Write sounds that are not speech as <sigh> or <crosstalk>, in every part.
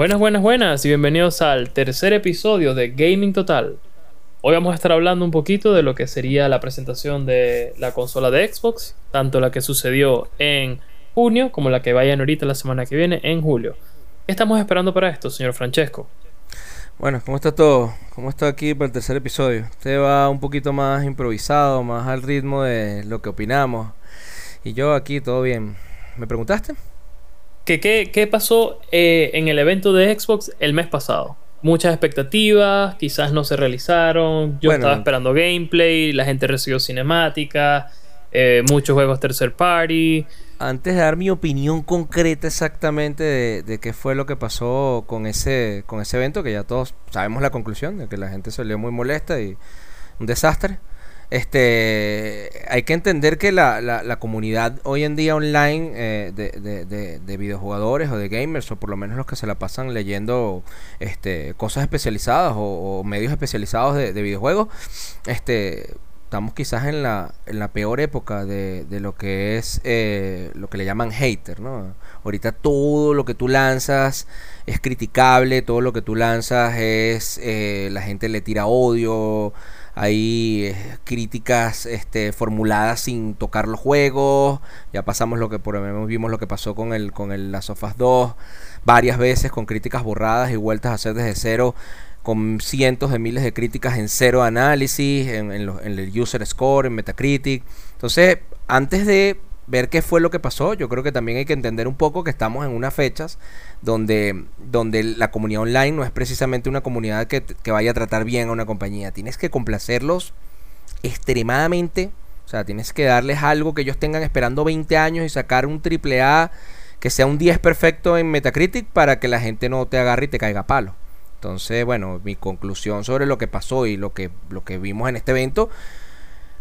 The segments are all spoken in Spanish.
Buenas, buenas, buenas y bienvenidos al tercer episodio de Gaming Total. Hoy vamos a estar hablando un poquito de lo que sería la presentación de la consola de Xbox, tanto la que sucedió en junio como la que vayan ahorita la semana que viene en julio. ¿Qué estamos esperando para esto, señor Francesco? Bueno, ¿cómo está todo? ¿Cómo está aquí para el tercer episodio? Usted va un poquito más improvisado, más al ritmo de lo que opinamos. Y yo aquí todo bien. ¿Me preguntaste? ¿Qué, pasó eh, en el evento de Xbox el mes pasado? Muchas expectativas, quizás no se realizaron. Yo estaba esperando gameplay, la gente recibió cinemática, eh, muchos juegos tercer party. Antes de dar mi opinión concreta exactamente de, qué fue lo que pasó con ese, con ese evento, que ya todos sabemos la conclusión, de que la gente salió muy molesta y un desastre. Este, hay que entender que la, la, comunidad hoy en día online eh, de, de, videojugadores o de gamers, o por lo menos los que se la pasan leyendo este, cosas especializadas o, medios especializados de, videojuegos, este, estamos quizás en la, en la peor época de, lo que es eh, lo que le llaman hater, ¿no? Ahorita todo lo que tú lanzas es criticable, todo lo que tú lanzas es, eh, la gente le tira odio, hay eh, críticas este, formuladas sin tocar los juegos. Ya pasamos lo que por lo vimos lo que pasó con el con el Last of 2 varias veces con críticas borradas y vueltas a hacer desde cero con cientos de miles de críticas en cero análisis, en, en el user score, en Metacritic. Entonces, antes de ver qué fue lo que pasó. Yo creo que también hay que entender un poco que estamos en unas fechas donde, donde la comunidad online no es precisamente una comunidad que, vaya a tratar bien a una compañía. Tienes que complacerlos extremadamente. O sea, tienes que darles algo que ellos tengan esperando 20 años y sacar un triple A que sea un 10 perfecto en Metacritic para que la gente no te agarre y te caiga a palo. Entonces, bueno, mi conclusión sobre lo que pasó y lo que, lo que vimos en este evento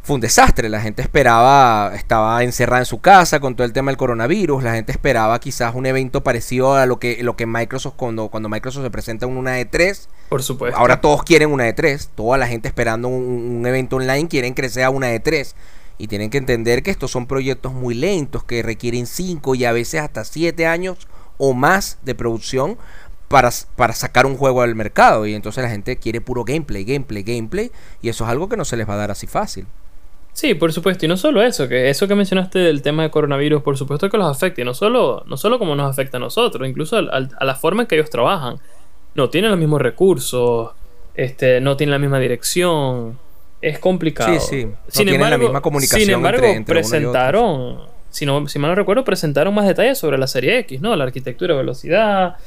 fue un desastre. La gente esperaba, estaba encerrada en su casa con todo el tema del coronavirus. La gente esperaba quizás un evento parecido a lo que, lo que Microsoft, cuando, cuando Microsoft se presenta en una E3. Por supuesto. Ahora todos quieren una E3. Toda la gente esperando un, evento online quieren crecer a una E3. Y tienen que entender que estos son proyectos muy lentos que requieren 5 y a veces hasta 7 años o más de producción para, para, sacar un juego al mercado. Y entonces la gente quiere puro gameplay, gameplay, gameplay. Y eso es algo que no se les va a dar así fácil. Sí, por supuesto, y no solo eso, que eso que mencionaste del tema de coronavirus, por supuesto que los afecta, y no solo, no solo como nos afecta a nosotros, incluso a la forma en que ellos trabajan. No tienen los mismos recursos, este, no tienen la misma dirección, es complicado. Sí, sí, no sin tienen embargo, la misma comunicación. Sin embargo, presentaron, si, no, si mal no recuerdo, presentaron más detalles sobre la serie X, ¿no? La arquitectura, velocidad,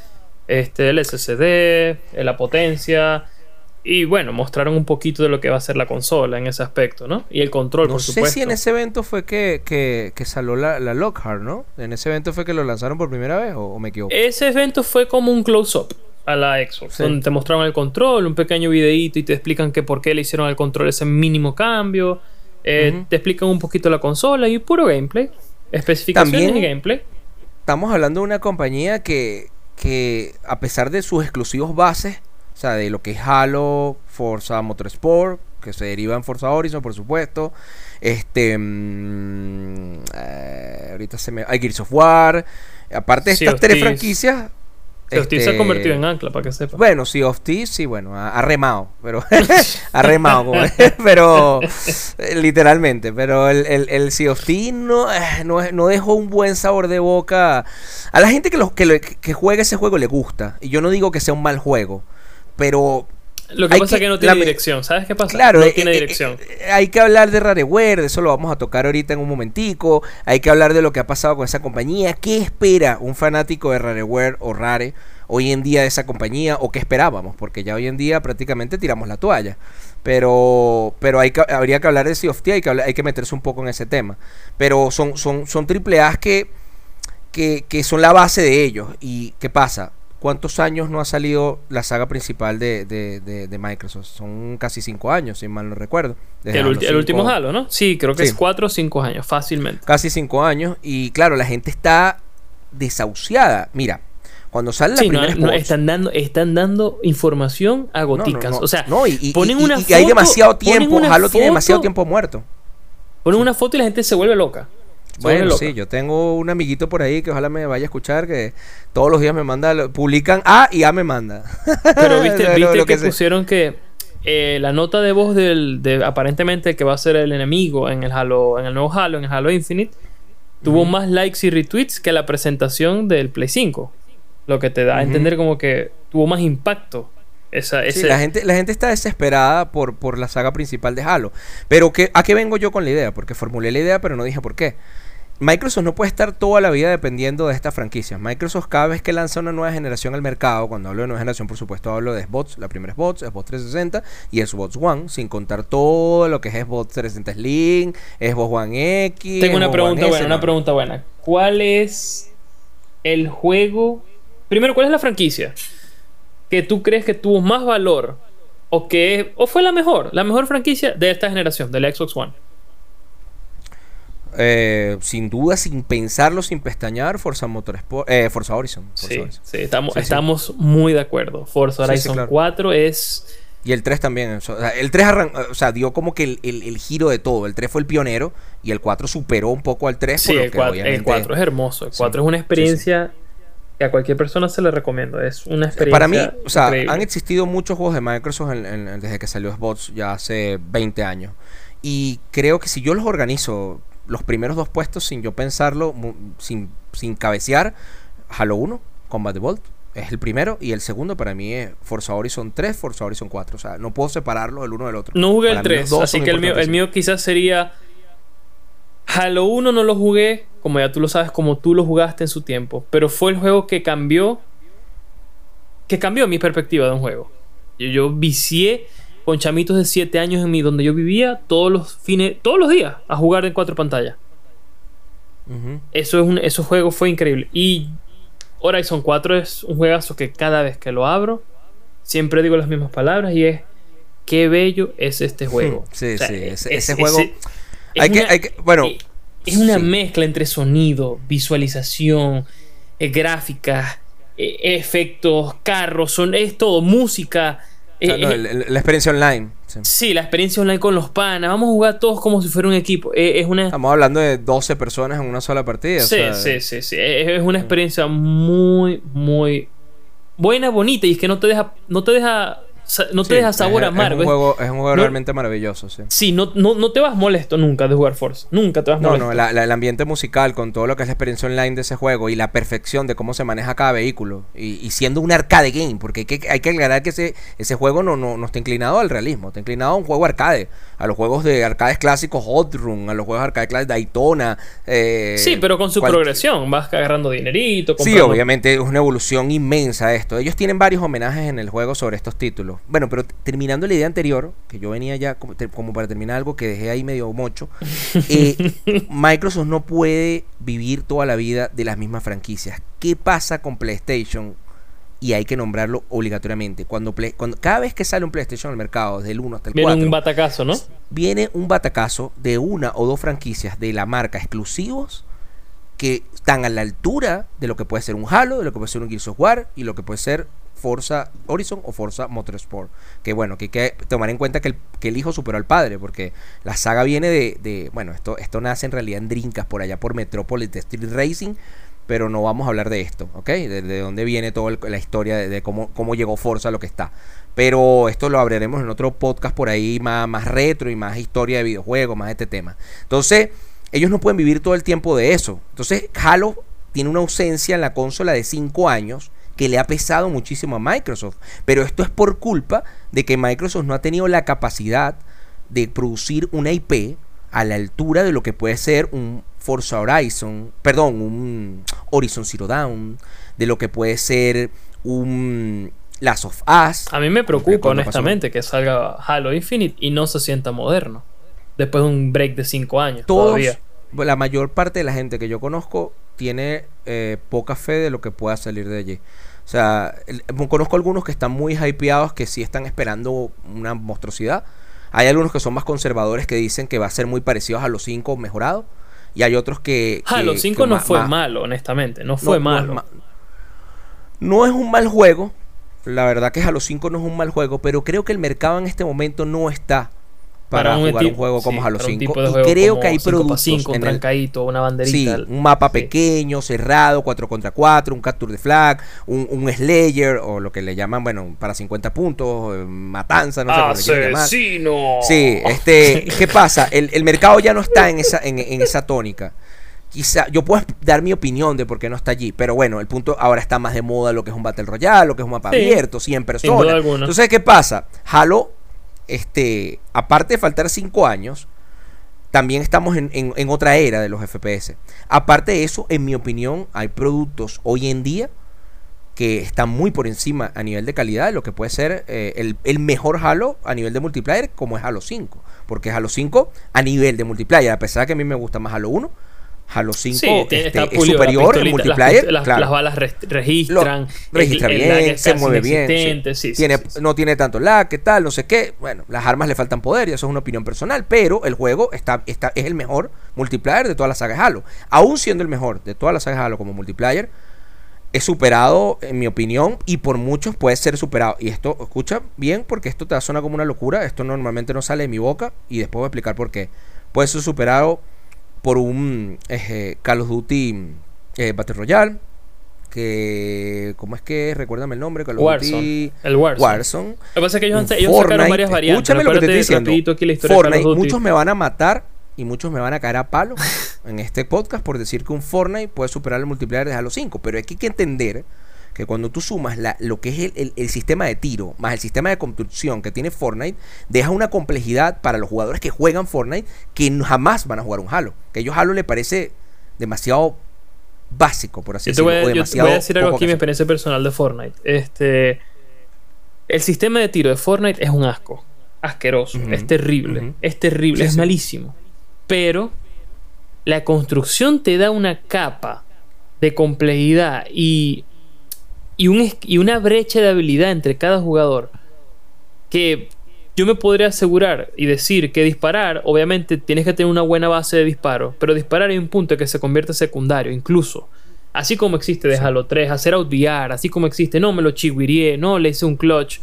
este, el SSD, la potencia y bueno, mostraron un poquito de lo que va a ser la consola en ese aspecto, ¿no? Y el control, por supuesto. No sé si en ese evento fue que, que, que salió la, la, Lockhart, ¿no? En ese evento fue que lo lanzaron por primera vez, ¿o, me equivoco? Ese evento fue como un close-up a la Xbox, donde te mostraron el control, un pequeño videíto y te explican que por qué le hicieron al control ese mínimo cambio. Eh, te explican un poquito la consola y puro gameplay. Especificaciones y gameplay. Estamos hablando de una compañía que, que, a pesar de sus exclusivos bases, o sea, de lo que es Halo, Forza Motorsport, que se deriva en Forza Horizon, por supuesto. Este. Mm, eh, ahorita se me. Hay Gears of War. Aparte de estas tres franquicias. Sea of se ha este, convertido en ancla, para que sepa. Bueno, Sea of Thieves, sí, bueno, ha, remado. Pero. <laughs> <laughs> ha remado, <laughs> pero. Eh, literalmente. Pero el, el, el Sea of Thieves no, eh, no, no, dejó un buen sabor de boca. A la gente que, lo, que, que juega ese juego le gusta. Y yo no digo que sea un mal juego pero lo que pasa es que no tiene dirección, ¿sabes qué pasa? Claro, no eh, tiene eh, dirección. Eh, hay que hablar de Rareware, de eso lo vamos a tocar ahorita en un momentico. Hay que hablar de lo que ha pasado con esa compañía. ¿Qué espera un fanático de Rareware o Rare hoy en día de esa compañía? ¿O qué esperábamos? Porque ya hoy en día prácticamente tiramos la toalla. Pero, pero hay que, habría que hablar de Sea of T, hay que, hay que meterse un poco en ese tema. Pero son, son, son triple que, que, que son la base de ellos. ¿Y qué pasa? ¿Cuántos años no ha salido la saga principal de, de, Microsoft? Son casi cinco años, si mal no recuerdo. El, último Halo, ¿no? Sí, creo que es cuatro o cinco años, fácilmente. Casi cinco años. Y claro, la gente está desahuciada. Mira, cuando sale la primera no, están dando están dando información a goticas o sea y, ponen una hay demasiado tiempo Halo tiene demasiado tiempo muerto ponen una foto y la gente se vuelve loca Bueno, sí, yo tengo un amiguito por ahí que ojalá me vaya a escuchar que todos los días me manda, publican A y A me manda. <laughs> Pero viste, <laughs> viste que, pusieron que eh, la nota de voz del de, aparentemente que va a ser el enemigo en el Halo, en el nuevo Halo, en el Halo Infinite, tuvo más likes y retweets que la presentación del Play 5. Lo que te da a entender como que tuvo más impacto. Esa, la, gente, la gente está desesperada por, por la saga principal de Halo. Pero que, ¿a qué vengo yo con la idea? Porque formulé la idea, pero no dije por qué. Microsoft no puede estar toda la vida dependiendo de esta franquicia. Microsoft cada vez que lanza una nueva generación al mercado, cuando hablo de nueva generación por supuesto hablo de Xbox, la primera Xbox, Xbox 360 y Xbox One, sin contar todo lo que es Xbox 360 Slim, Xbox One X. Tengo una pregunta buena, una pregunta buena. ¿Cuál es el juego? Primero, ¿cuál es la franquicia que tú crees que tuvo más valor o que o fue la mejor, la mejor franquicia de esta generación, de la Xbox One? Eh, sin duda, sin pensarlo, sin pestañear, Forza Motorsport, eh, Forza Horizon. sí, sí, estamos, estamos muy de acuerdo. Forza Horizon 4 es... Y el 3 también. el 3 o sea, dio como que el, giro de todo. El 3 fue el pionero y el 4 superó un poco al 3. Sí, el 4, es hermoso. El 4 es una experiencia que a cualquier persona se le recomiendo. Es una experiencia. Para mí, o sea, han existido muchos juegos de Microsoft desde que salió Xbox ya hace 20 años. Y creo que si yo los organizo los primeros dos puestos sin yo pensarlo, sin, sin cabecear. Halo 1, Combat Evolved, es el primero. Y el segundo para mí es Forza Horizon 3, Forza Horizon 4. O sea, no puedo separarlo el uno del otro. No jugué el 3, así que el mío, el mío quizás sería... Halo 1 no lo jugué, como ya tú lo sabes, como tú lo jugaste en su tiempo. Pero fue el juego que cambió... Que cambió mi perspectiva de un juego. Yo, yo vicié con chamitos de 7 años en mí, donde yo vivía todos los fines, todos los días, a jugar en cuatro pantallas. Eso es un, ese juego fue increíble. Y Horizon 4 es un juegazo que cada vez que lo abro, siempre digo las mismas palabras y es qué bello es este <laughs> juego. Sí, sí, ese, juego. Hay, que, bueno, es una mezcla entre sonido, visualización, eh, gráficas, eh, efectos, carros, son, es todo, música eh, la experiencia online. Sí. la experiencia online con los panas. Vamos a jugar todos como si fuera un equipo. Eh, es una... Estamos hablando de 12 personas en una sola partida. Sí, sí, sí, sí. Es una experiencia muy, muy buena, bonita. Y es que no te deja, no te deja no te deja sabor amargo. Es un juego, es un juego realmente maravilloso, sí. Sí, no, no, no, te vas molesto nunca de jugar Forza. Nunca te vas molesto. No, no, el ambiente musical con todo lo que es la experiencia online de ese juego y la perfección de cómo se maneja cada vehículo. Y, siendo un arcade game, porque hay que, hay que aclarar que ese, ese juego no, no, no está inclinado al realismo, está inclinado a un juego arcade. A los juegos de arcades clásicos Hot Run, a los juegos de arcade clásicos Daytona. Eh, sí, pero con su progresión. Vas agarrando dinerito. Sí, obviamente es una evolución inmensa esto. Ellos tienen varios homenajes en el juego sobre estos títulos. Bueno, pero terminando la idea anterior, que yo venía ya como, para terminar algo que dejé ahí medio mocho, <laughs> eh, Microsoft no puede vivir toda la vida de las mismas franquicias. ¿Qué pasa con PlayStation? Y hay que nombrarlo obligatoriamente. Cuando, cuando cada vez que sale un PlayStation al mercado, desde el 1 hasta el 4, viene un batacazo, ¿no? Viene un batacazo de una o dos franquicias de la marca exclusivos que están a la altura de lo que puede ser un Halo, de lo que puede ser un Gears of War y lo que puede ser Forza Horizon o Forza Motorsport. Que bueno, que hay que tomar en cuenta que el, hijo superó al padre, porque la saga viene de, bueno, esto, esto nace en realidad en Drinkas, por allá por Metropolis de Street Racing, pero no vamos a hablar de esto, ¿ok? De, dónde viene toda la historia, de, cómo, cómo llegó Forza a lo que está. Pero esto lo abriremos en otro podcast por ahí más, más retro y más historia de videojuegos, más este tema. Entonces, ellos no pueden vivir todo el tiempo de eso. Entonces, Halo tiene una ausencia en la consola de 5 años que le ha pesado muchísimo a Microsoft. Pero esto es por culpa de que Microsoft no ha tenido la capacidad de producir una IP a la altura de lo que puede ser un Forza Horizon, perdón, un Horizon Zero Dawn, de lo que puede ser un Last of Us. A mí me preocupa honestamente que salga Halo Infinite y no se sienta moderno. Después de un break de 5 años. todavía. La mayor parte de la gente que yo conozco tiene eh, poca fe de lo que pueda salir de allí. O sea, conozco algunos que están muy hypeados, que sí están esperando una monstruosidad. Hay algunos que son más conservadores que dicen que va a ser muy parecido a los 5 mejorado. Y hay otros que. Halo 5 no fue malo, honestamente. No fue malo. No es, un mal juego. La verdad que Halo 5 no es un mal juego. Pero creo que el mercado en este momento no está para, jugar un juego como Halo 5. Y creo que hay productos 5, un trancadito, una banderita. Sí, un mapa pequeño, cerrado, 4 contra 4, un capture de flag, un, un, Slayer o lo que le llaman, bueno, para 50 puntos, eh, matanza, no sé cómo le llamar. Sí, este, <laughs> ¿qué pasa? El, el, mercado ya no está en esa, en, en esa tónica quizá yo puedo dar mi opinión de por qué no está allí, pero bueno, el punto ahora está más de moda lo que es un Battle Royale, lo que es un mapa abierto, 100 personas. Entonces, ¿qué pasa? Halo este, aparte de faltar 5 años, también estamos en, otra era de los FPS. Aparte de eso, en mi opinión, hay productos hoy en día que están muy por encima a nivel de calidad de lo que puede ser eh, el, el, mejor Halo a nivel de multiplayer, como es Halo 5. Porque Halo 5 a nivel de multiplayer, a pesar de que a mí me gusta más Halo 1, Halo 5 este, es superior en multiplayer. Las, balas registran. registra bien, se mueve bien. tiene, no tiene tanto lag, qué tal, no sé qué. Bueno, las armas le faltan poder y eso es una opinión personal. Pero el juego está, está, es el mejor multiplayer de todas las sagas Halo. Aún siendo el mejor de todas las sagas Halo como multiplayer, es superado, en mi opinión, y por muchos puede ser superado. Y esto, escucha bien, porque esto te suena como una locura. Esto normalmente no sale de mi boca y después voy a explicar por qué. Puede ser superado por un eh, Call of Duty eh, Battle Royale. Que, ¿cómo es que? Recuérdame el nombre. Call of Warzone. Duty. El Warzone. Warzone. Lo que pasa es que ellos, ellos sacaron varias variantes. Escúchame lo que te estoy diciendo. Fortnite, muchos me van a matar y muchos me van a caer a palo en este podcast por decir que un Fortnite puede superar el multiplayer de Halo 5. Pero hay que entender que cuando tú sumas la, lo que es el, el, sistema de tiro más el sistema de construcción que tiene Fortnite, deja una complejidad para los jugadores que juegan Fortnite que jamás van a jugar un Halo. Que a ellos Halo le parece demasiado básico, por así decirlo. Voy a, yo te voy a decir algo aquí, mi experiencia personal de Fortnite. Este, el sistema de tiro de Fortnite es un asco. Asqueroso. es terrible. Es terrible. es malísimo. Pero la construcción te da una capa de complejidad y y, un, y una brecha de habilidad entre cada jugador que yo me podría asegurar y decir que disparar, obviamente tienes que tener una buena base de disparo, pero disparar hay un punto que se convierte secundario, incluso. Así como existe de Halo 3, hacer outviar, así como existe, no me lo chiguirié, no le hice un clutch.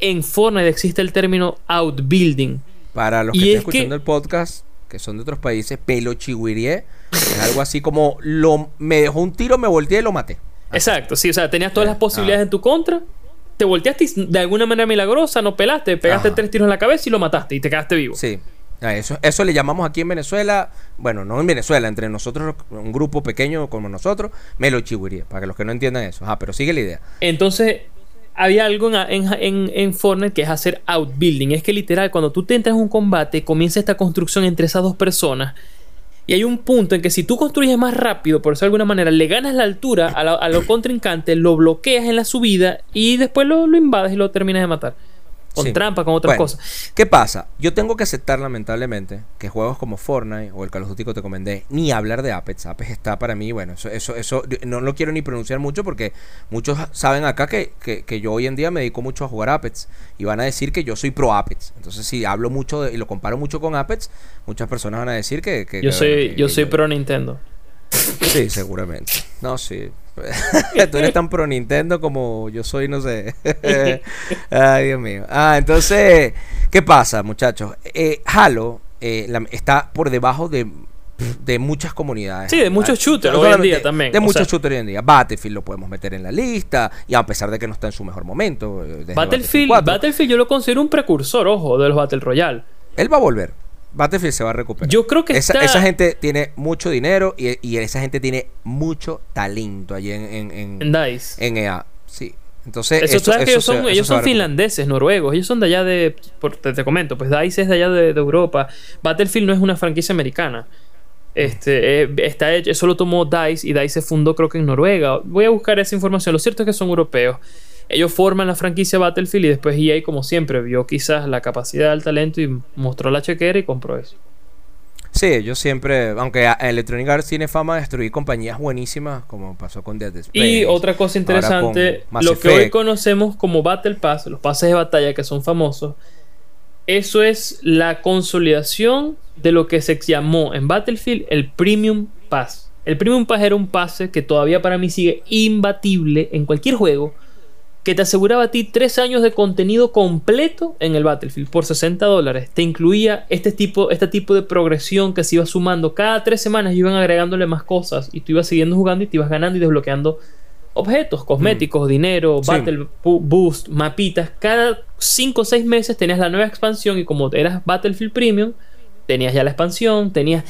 En Fortnite existe el término outbuilding. Para los que estén escuchando el podcast, que son de otros países, pelo chiguirié, es algo así como lo, me dejó un tiro, me volteé y lo maté. Exacto, sí, o sea, tenías todas las posibilidades ah. en tu contra, te volteaste y de alguna manera milagrosa, no pelaste, pegaste tres tiros en la cabeza y lo mataste y te quedaste vivo. Sí. Ah, eso, eso le llamamos aquí en Venezuela, bueno, no en Venezuela, entre nosotros, un grupo pequeño como nosotros, Melo Chihuiría, para que los que no entiendan eso. Ah, pero sigue la idea. Entonces, había algo en, en, en, Fortnite que es hacer outbuilding. Es que literal, cuando tú te entras en un combate, comienza esta construcción entre esas dos personas y hay un punto en que si tú construyes más rápido, por eso de alguna manera, le ganas la altura a, lo contrincante, lo bloqueas en la subida y después lo, lo invades y lo terminas de matar con trampa, con otras cosas. ¿Qué pasa? Yo tengo que aceptar, lamentablemente, que juegos como Fortnite o el Call of Duty que te comenté, ni hablar de Apex. Apex está para mí, bueno, eso, eso, eso no lo quiero ni pronunciar mucho porque muchos saben acá que, que, yo hoy en día me dedico mucho a jugar Apex y van a decir que yo soy pro Apex. Entonces, si hablo mucho y lo comparo mucho con Apex, muchas personas van a decir que. yo soy, yo soy pro Nintendo. Sí, seguramente. No, sí. <laughs> Tú eres tan pro Nintendo como yo soy, no sé. <laughs> Ay, Dios mío. Ah, entonces, ¿qué pasa, muchachos? Eh, Halo eh, está por debajo de, de muchas comunidades. Sí, de muchos shooters hoy en día también. De muchos shooters hoy en día. Battlefield lo podemos meter en la lista, y a pesar de que no está en su mejor momento. Eh, Battlefield, Battlefield yo lo considero un precursor, ojo, de los Battle Royale. Él va a volver. Battlefield se va a recuperar. Yo creo que esa, esa gente tiene mucho dinero y, y, esa gente tiene mucho talento allí en, en, en, DICE. En EA. Sí. Entonces, eso, eso, ellos son, ellos son finlandeses, noruegos. Ellos son de allá de. te, comento, pues DICE es de allá de, Europa. Battlefield no es una franquicia americana. Este, eh, está hecho, eso lo tomó DICE y DICE se fundó, creo que en Noruega. Voy a buscar esa información. Lo cierto es que son europeos ellos forman la franquicia Battlefield y después EA, como siempre, vio quizás la capacidad del talento y mostró la chequera y compró eso. Sí, yo siempre, aunque Electronic Arts tiene fama de destruir compañías buenísimas, como pasó con Dead Space. Y otra cosa interesante, lo que hoy conocemos como Battle Pass, los pases de batalla que son famosos, eso es la consolidación de lo que se llamó en Battlefield el Premium Pass. El Premium Pass era un pase que todavía para mí sigue imbatible en cualquier juego que te aseguraba a ti tres años de contenido completo en el Battlefield por 60 dólares. Te incluía este tipo, este tipo de progresión que se iba sumando. Cada tres semanas iban agregándole más cosas y tú ibas siguiendo jugando y te ibas ganando y desbloqueando objetos, cosméticos, mm. dinero, Battle Boost, mapitas. Cada cinco o seis meses tenías la nueva expansión y como eras Battlefield Premium, tenías ya la expansión, tenías...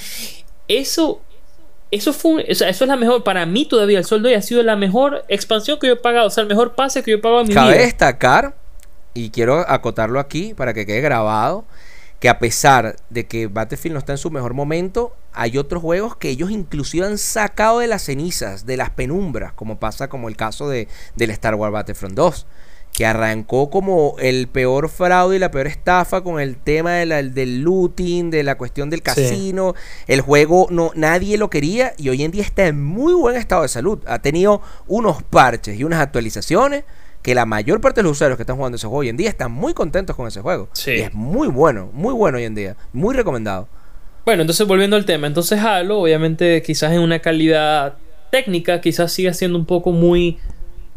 Eso eso fue, eso es la mejor, para mí todavía el sueldo ha sido la mejor expansión que yo he pagado, o sea, el mejor pase que yo he pagado en mi Cabe destacar, y quiero acotarlo aquí para que quede grabado, que a pesar de que Battlefield no está en su mejor momento, hay otros juegos que ellos inclusive han sacado de las cenizas, de las penumbras, como pasa como el caso de, del Star Wars Battlefront 2 que arrancó como el peor fraude y la peor estafa con el tema del looting, de la cuestión del casino. El juego no nadie lo quería y hoy en día está en muy buen estado de salud. Ha tenido unos parches y unas actualizaciones que la mayor parte de los usuarios que están jugando ese juego hoy en día están muy contentos con ese juego. Y es muy bueno, muy bueno hoy en día, muy recomendado. Bueno, entonces volviendo al tema, entonces Halo, obviamente quizás en una calidad técnica, quizás siga siendo un poco muy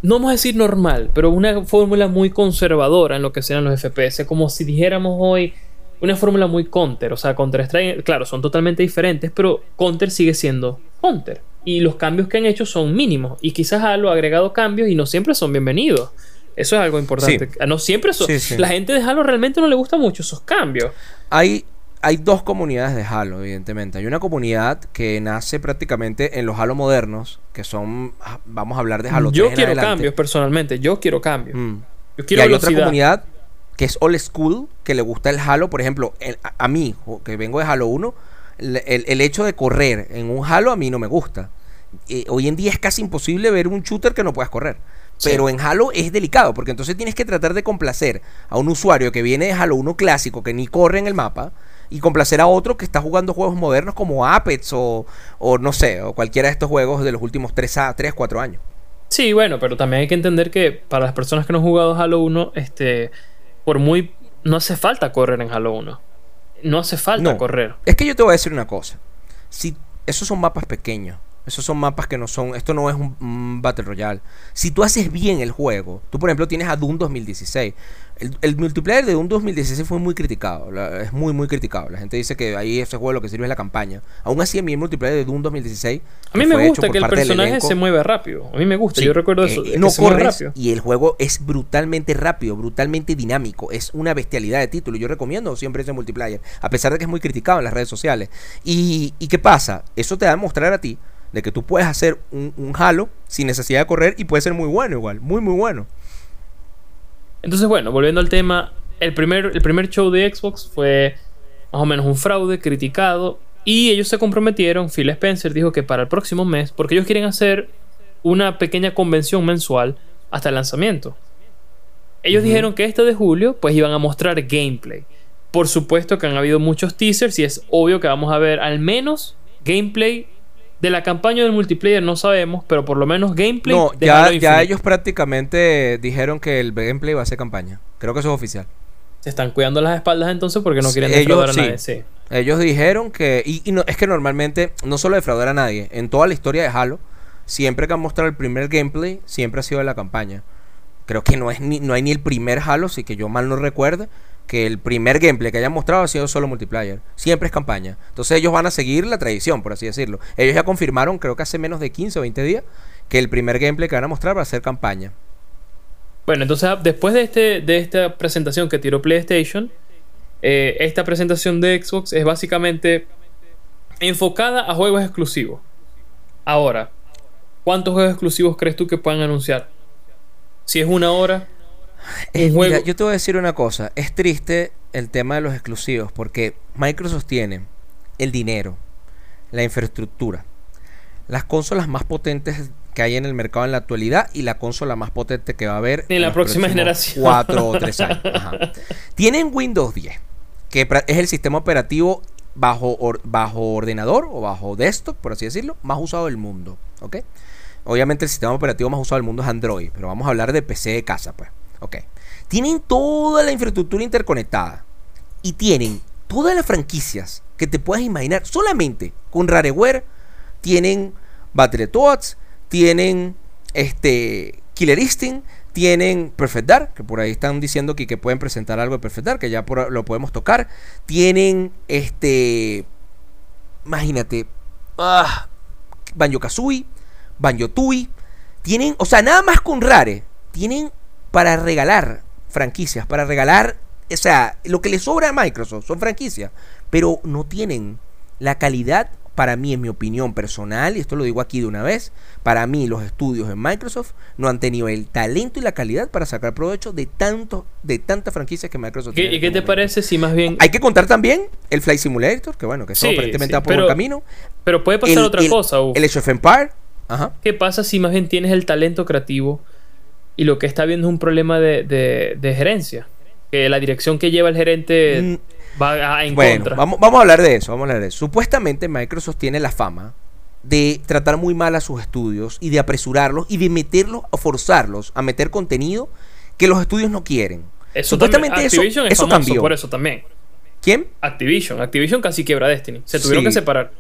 no vamos a decir normal, pero una fórmula muy conservadora en lo que sean los FPS, como si dijéramos hoy una fórmula muy counter, o sea, Counter Strike, claro, son totalmente diferentes, pero counter sigue siendo counter y los cambios que han hecho son mínimos y quizás Halo ha agregado cambios y no siempre son bienvenidos. Eso es algo importante. No siempre son. La gente de Halo realmente no le gusta mucho esos cambios. Hay hay dos comunidades de Halo, evidentemente. Hay una comunidad que nace prácticamente en los Halo modernos, que son, ah, vamos a hablar de Halo Yo quiero cambios personalmente, yo quiero cambios. Mm. Yo quiero y hay otra comunidad que es old school, que le gusta el Halo, por ejemplo, a, mí, que vengo de Halo 1, el, hecho de correr en un Halo a mí no me gusta. hoy en día es casi imposible ver un shooter que no puedas correr. Pero en Halo es delicado, porque entonces tienes que tratar de complacer a un usuario que viene de Halo 1 clásico, que ni corre en el mapa, y complacer a otro que está jugando juegos modernos como Apex o, o no sé, o cualquiera de estos juegos de los últimos 3 a 3, 4 años. Sí, bueno, pero también hay que entender que para las personas que no han jugado Halo 1, este, por muy... No hace falta correr en Halo 1. No hace falta correr. Es que yo te voy a decir una cosa. Si esos son mapas pequeños, esos son mapas que no son. Esto no es un, Battle Royale. Si tú haces bien el juego, tú por ejemplo tienes a Doom 2016. El, multiplayer de Doom 2016 fue muy criticado. es muy, muy criticado. La gente dice que ahí ese juego lo que sirve es la campaña. Aún así, a mí el multiplayer de Doom 2016. A mí me gusta que el personaje se mueve rápido. A mí me gusta. Yo recuerdo eso. Eh, no corres y el juego es brutalmente rápido, brutalmente dinámico. Es una bestialidad de título. Yo recomiendo siempre ese multiplayer. A pesar de que es muy criticado en las redes sociales. ¿Y, y qué pasa? Eso te va a mostrar a ti de que tú puedes hacer un, un halo sin necesidad de correr y puede ser muy bueno igual. Muy, muy bueno. Entonces, bueno, volviendo al tema, el primer, el primer show de Xbox fue más o menos un fraude criticado y ellos se comprometieron, Phil Spencer dijo que para el próximo mes, porque ellos quieren hacer una pequeña convención mensual hasta el lanzamiento. Ellos dijeron que este de julio pues iban a mostrar gameplay. Por supuesto que han habido muchos teasers y es obvio que vamos a ver al menos gameplay de la campaña del multiplayer no sabemos, pero por lo menos gameplay. No, ya, ya ellos prácticamente dijeron que el gameplay va a ser campaña. Creo que eso es oficial. Se están cuidando las espaldas entonces porque no quieren defraudar a nadie. Sí. Ellos dijeron que. Y, no, es que normalmente, no solo defraudar a nadie, en toda la historia de Halo, siempre que han mostrado el primer gameplay, siempre ha sido de la campaña. Creo que no, es ni, no hay ni el primer Halo, si que yo mal no recuerde, que el primer gameplay que hayan mostrado ha sido solo multiplayer. Siempre es campaña. Entonces ellos van a seguir la tradición, por así decirlo. Ellos ya confirmaron, creo que hace menos de 15 o 20 días, que el primer gameplay que van a mostrar va a ser campaña. Bueno, entonces después de, este, de esta presentación que tiró PlayStation, eh, esta presentación de Xbox es básicamente enfocada a juegos exclusivos. Ahora, ¿cuántos juegos exclusivos crees tú que puedan anunciar? Si es una hora, yo te voy a decir una cosa. Es triste el tema de los exclusivos porque Microsoft tiene el dinero, la infraestructura, las consolas más potentes que hay en el mercado en la actualidad y la consola más potente que va a haber en, la próxima generación. Cuatro o tres <laughs> años. Tienen Windows 10, que es el sistema operativo bajo, bajo ordenador o bajo desktop, por así decirlo, más usado del mundo. ¿Ok? Obviamente el sistema operativo más usado del mundo es Android, pero vamos a hablar de PC de casa, pues. Ok. Tienen toda la infraestructura interconectada. Y tienen todas las franquicias que te puedas imaginar. Solamente con Rareware tienen Battletoads, tienen este, Killer Instinct, Tienen Perfect Dark, que por ahí están diciendo que, pueden presentar algo de Perfect Dark, que ya lo podemos tocar. Tienen este. Imagínate. Ah, Banjo Kazooie, Banjo Tui. Tienen, o sea, nada más con Rare. Tienen para regalar franquicias, para regalar. O sea, lo que le sobra a Microsoft son franquicias, pero no tienen la calidad para mí, en mi opinión personal, y esto lo digo aquí de una vez, para mí los estudios en Microsoft no han tenido el talento y la calidad para sacar provecho de tanto, de tantas franquicias que Microsoft tiene. ¿Y qué este te parece si más bien... Hay que contar también el Flight Simulator, que bueno, que eso aparentemente va por el camino. Pero puede pasar otra cosa. El Age of Empire. ¿Qué pasa si más bien tienes el talento creativo y lo que está viendo es un problema de, gerencia? Que la dirección que lleva el gerente... Mm, va en bueno, Vamos, vamos a hablar de eso, vamos a hablar de eso. Supuestamente Microsoft tiene la fama de tratar muy mal a sus estudios y de apresurarlos y de meterlos o forzarlos a meter contenido que los estudios no quieren. Supuestamente eso, eso cambió. Por eso también. ¿Quién? Activision. Activision casi quiebra Destiny. Se tuvieron que separar.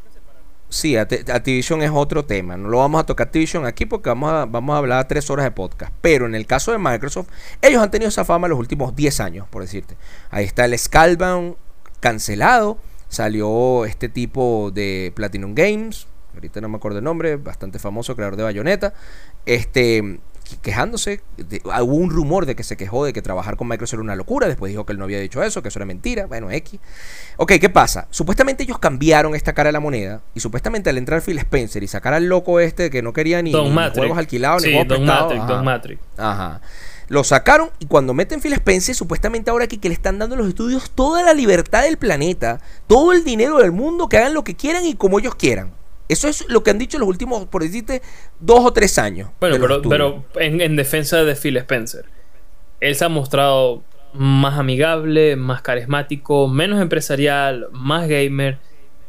Sí, Activision es otro tema. No lo vamos a tocar Activision aquí porque vamos a, vamos a hablar tres horas de podcast. Pero en el caso de Microsoft, ellos han tenido esa fama los últimos 10 años, por decirte. Ahí está el Scalbound cancelado. Salió este tipo de Platinum Games. Ahorita no me acuerdo el nombre. Bastante famoso, creador de Bayonetta. Este quejándose. hubo un rumor de que se quejó de que trabajar con Microsoft era una locura. Después dijo que él no había dicho eso, que eso era mentira. Bueno, X. Ok, ¿qué pasa? Supuestamente ellos cambiaron esta cara de la moneda. Y supuestamente al entrar Phil Spencer y sacar al loco este que no quería ni, juegos alquilados ni juegos Don Don Matrix. Ajá. Lo sacaron y cuando meten Phil Spencer, supuestamente ahora que, que le están dando a los estudios toda la libertad del planeta, todo el dinero del mundo, que hagan lo que quieran y como ellos quieran. Eso es lo que han dicho los últimos, por decirte, dos o tres años. Bueno, pero, en, defensa de Phil Spencer, él se ha mostrado más amigable, más carismático, menos empresarial, más gamer.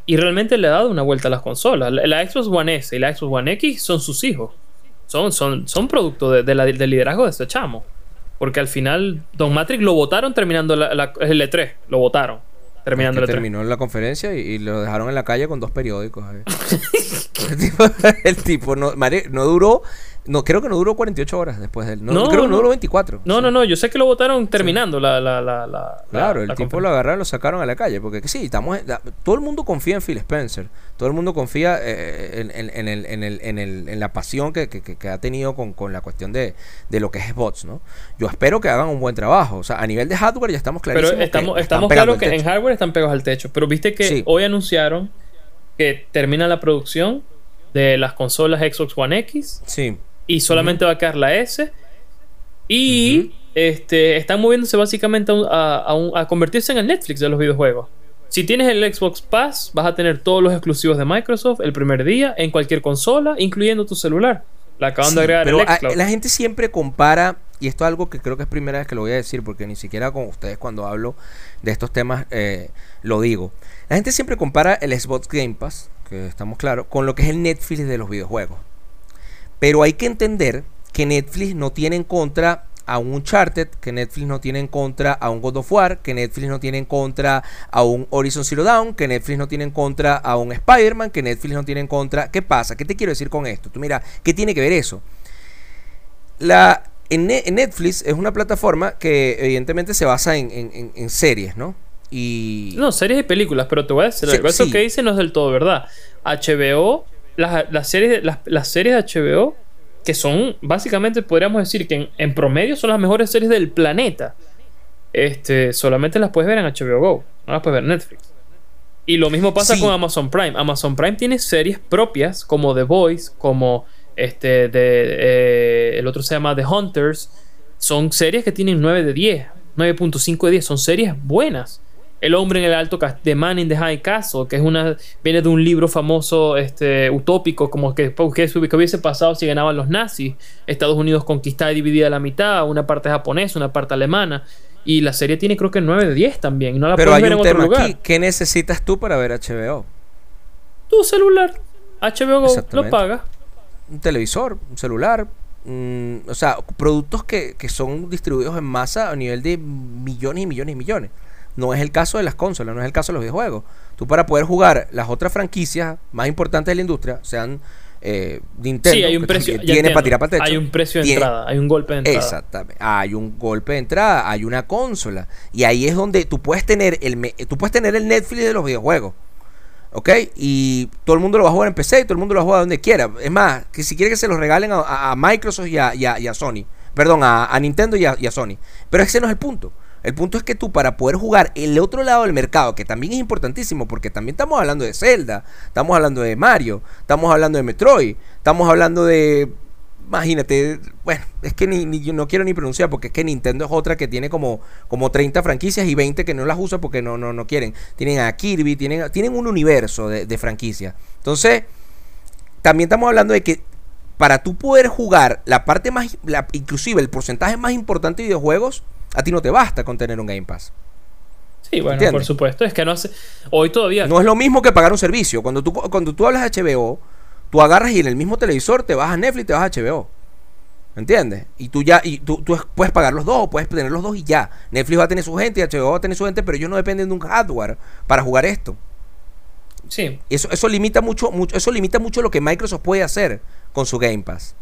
Y realmente le ha dado una vuelta a las consolas. La, Xbox One S y la Xbox One X son sus hijos. Son, son, son producto de, del liderazgo de este chamo. Porque al final, Don Matrix lo votaron terminando la, el E3. Lo votaron. Terminando terminó la conferencia y, lo dejaron en la calle con dos periódicos. <laughs> el tipo, no, no duró no, creo que no duró 48 horas después de él. No, creo que no duró 24. No, no, no. Yo sé que lo votaron terminando la, la, la, Claro, el tipo lo agarraron y lo sacaron a la calle. Porque sí, estamos. todo el mundo confía en Phil Spencer. Todo el mundo confía eh, en, en, el, en, el, en, el, en la pasión que, que, que ha tenido con, con, la cuestión de, de lo que es bots, ¿no? Yo espero que hagan un buen trabajo. O sea, a nivel de hardware ya estamos clarísimos. Pero estamos, estamos claros que en hardware están pegados al techo. Pero viste que hoy anunciaron que termina la producción de las consolas Xbox One X. Sí y solamente va a quedar la S. Y este, están moviéndose básicamente a, convertirse en el Netflix de los videojuegos. Si tienes el Xbox Pass, vas a tener todos los exclusivos de Microsoft el primer día en cualquier consola, incluyendo tu celular. La acaban de agregar pero La gente siempre compara, y esto es algo que creo que es primera vez que lo voy a decir, porque ni siquiera con ustedes cuando hablo de estos temas eh, lo digo. La gente siempre compara el Xbox Game Pass, que estamos claros, con lo que es el Netflix de los videojuegos. Pero hay que entender que Netflix no tiene en contra a un Uncharted, que Netflix no tiene en contra a un God of War, que Netflix no tiene en contra a un Horizon Zero Dawn, que Netflix no tiene en contra a un Spider-Man, que Netflix no tiene en contra... ¿Qué pasa? ¿Qué te quiero decir con esto? Tú mira, ¿qué tiene que ver eso? La, en, Netflix es una plataforma que evidentemente se basa en, series, ¿no? Y... No, series y películas, pero te voy a decir, eso que dice no es del todo verdad. HBO las, series, las, las, series de HBO, que son básicamente, podríamos decir que en, promedio son las mejores series del planeta, este, solamente las puedes ver en HBO Go, no las puedes ver en Netflix. Y lo mismo pasa con Amazon Prime. Amazon Prime tiene series propias como The Voice, como este, de, eh, el otro se llama The Hunters. Son series que tienen 9 de 10, 9.5 de 10. Son series buenas. El hombre en el alto de Man in the High Castle, que es una viene de un libro famoso este utópico como que, que hubiese pasado si ganaban los nazis, Estados Unidos conquistada y dividida a la mitad, una parte japonesa, una parte alemana. Y la serie tiene creo que 9 de 10 también. No la Pero hay un tema aquí. ¿Qué necesitas tú para ver HBO? Tu celular. HBO Go lo paga. Un televisor, un celular. Mm, o sea, productos que, que son distribuidos en masa a nivel de millones y millones y millones. No es el caso de las consolas, no es el caso de los videojuegos. Tú para poder jugar las otras franquicias más importantes de la industria, sean eh, Nintendo. Sí, hay un precio. Tiene para tirar para techo. Hay un precio de Tiene- entrada, hay un golpe de entrada. Exactamente. Hay un golpe de entrada, hay una consola. Y ahí es donde tú puedes tener el, tú puedes tener el Netflix de los videojuegos. ¿Ok? Y todo el mundo lo va a jugar en PC y todo el mundo lo va a jugar donde quiera. Es más, que si quiere que se los regalen a, Microsoft y a, y a- y a Sony. Perdón, a, Nintendo y a Sony. Pero ese no es el punto. El punto es que tú para poder jugar el otro lado del mercado, que también es importantísimo, porque también estamos hablando de Zelda, estamos hablando de Mario, estamos hablando de Metroid, estamos hablando de imagínate, bueno, es que ni, ni- yo no quiero ni pronunciar porque es que Nintendo es otra que tiene como, como 30 franquicias y 20 que no las usa porque no, no, no quieren. Tienen a Kirby, tienen, tienen un universo de, de franquicias. Entonces, también estamos hablando de que para tú poder jugar la parte más, la- inclusive el porcentaje más importante de videojuegos, a ti no te basta con tener un Game Pass. Sí, bueno, ¿Entiendes? por supuesto. Es que no hace. Hoy todavía. No es lo mismo que pagar un servicio. Cuando tú, cuando tú hablas de HBO, tú agarras y en el mismo televisor te vas a Netflix y te vas a HBO. ¿Entiendes? Y tú ya, y tú, tú puedes pagar los dos, puedes tener los dos y ya. Netflix va a tener su gente y HBO va a tener su gente, pero ellos no dependen de un hardware para jugar esto. Sí, Eso, eso limita mucho, mucho, eso limita mucho lo que Microsoft puede hacer con su Game Pass.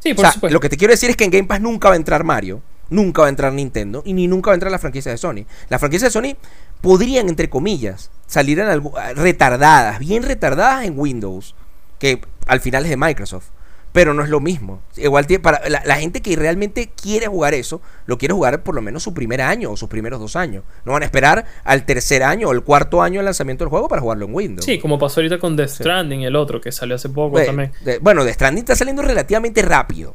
sí, O por sea, supuesto. lo que te quiero decir es que en Game Pass nunca va a entrar Mario, nunca va a entrar Nintendo y ni nunca va a entrar la franquicia de Sony. Las franquicias de Sony podrían, entre comillas, salir en algo, retardadas, bien retardadas en Windows, que al final es de Microsoft. Pero no es lo mismo. Igual tiene- para la, la gente que realmente quiere jugar eso, lo quiere jugar por lo menos su primer año o sus primeros dos años. No van a esperar al tercer año o el cuarto año del lanzamiento del juego para jugarlo en Windows. Sí, como pasó ahorita con Death Stranding, el otro que salió hace poco también. de- bueno, de Stranding está saliendo relativamente rápido.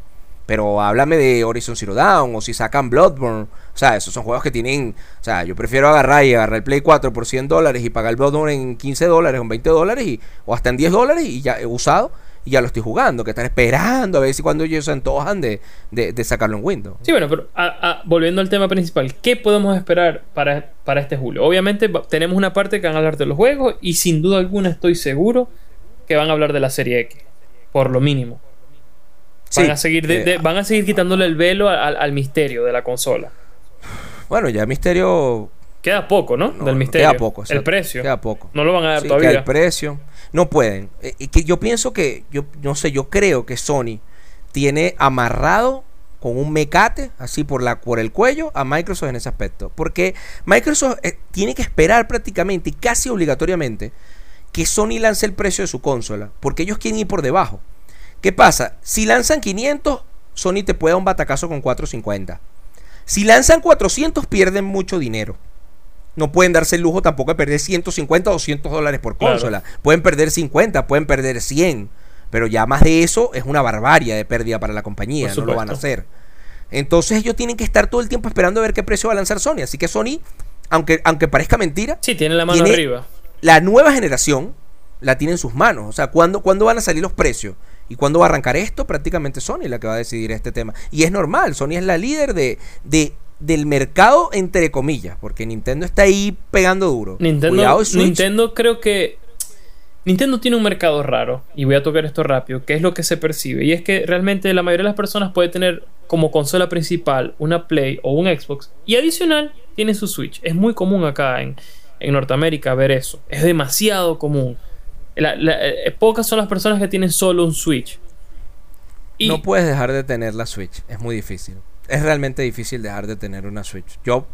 Pero háblame de Horizon Zero Dawn o si sacan Bloodborne. O sea, esos son juegos que tienen. O sea, yo prefiero agarrar y agarrar el Play 4 por 100 dólares y pagar el Bloodborne en 15 dólares o en 20 dólares o hasta en 10 dólares y ya he usado y ya lo estoy jugando. Que están esperando a ver si cuando ellos se antojan de, de, de sacarlo en Windows. Sí, bueno, pero a- volviendo al tema principal, ¿qué podemos esperar para, para este julio? Obviamente tenemos una parte que van a hablar de los juegos y sin duda alguna estoy seguro que van a hablar de la serie X, por lo mínimo. Van, Sí, a, seguir de- eh, van a seguir quitándole el velo al, al misterio de la consola. Bueno, ya Misterio. Queda poco, ¿no? no, Del misterio. Queda poco. el precio. Queda poco. No lo van a dar Sí, todavía. el precio. No pueden. Eh, y que yo pienso que, yo no sé, yo creo que Sony tiene amarrado con un mecate, así por, la, por el cuello, a Microsoft en ese aspecto. Porque Microsoft eh, tiene que esperar prácticamente y casi obligatoriamente que Sony lance el precio de su consola. Porque ellos quieren ir por debajo. ¿Qué pasa? Si lanzan 500, Sony te puede dar un batacazo con 450. Si lanzan 400, pierden mucho dinero. No pueden darse el lujo tampoco de perder 150 o 200 dólares por Claro. consola. Pueden perder 50, pueden perder 100. Pero ya más de eso es una barbarie de pérdida para la compañía. No lo van a hacer. Entonces ellos tienen que estar todo el tiempo esperando a ver qué precio va a lanzar Sony. Así que Sony, aunque, aunque parezca mentira, Sí, tiene la mano Tiene- arriba. la nueva generación la tiene en sus manos. O sea, ¿cuándo, cuándo van a salir los precios? ¿Y cuándo va a arrancar esto? Prácticamente Sony la que va a decidir este tema. Y es normal, Sony es la líder de, de- del mercado, entre comillas, porque Nintendo está ahí pegando duro. Nintendo. Nintendo creo que Nintendo tiene un mercado raro y voy a tocar esto rápido, que es lo que se percibe y es que realmente la mayoría de las personas puede tener como consola principal una Play o un Xbox y adicional tiene su Switch. Es muy común acá en, en Norteamérica ver eso. Es demasiado común. Eh, pocas son las personas que tienen solo un Switch. Y No puedes dejar de tener la Switch. Es muy difícil. Es realmente difícil dejar de tener una Switch. Yo,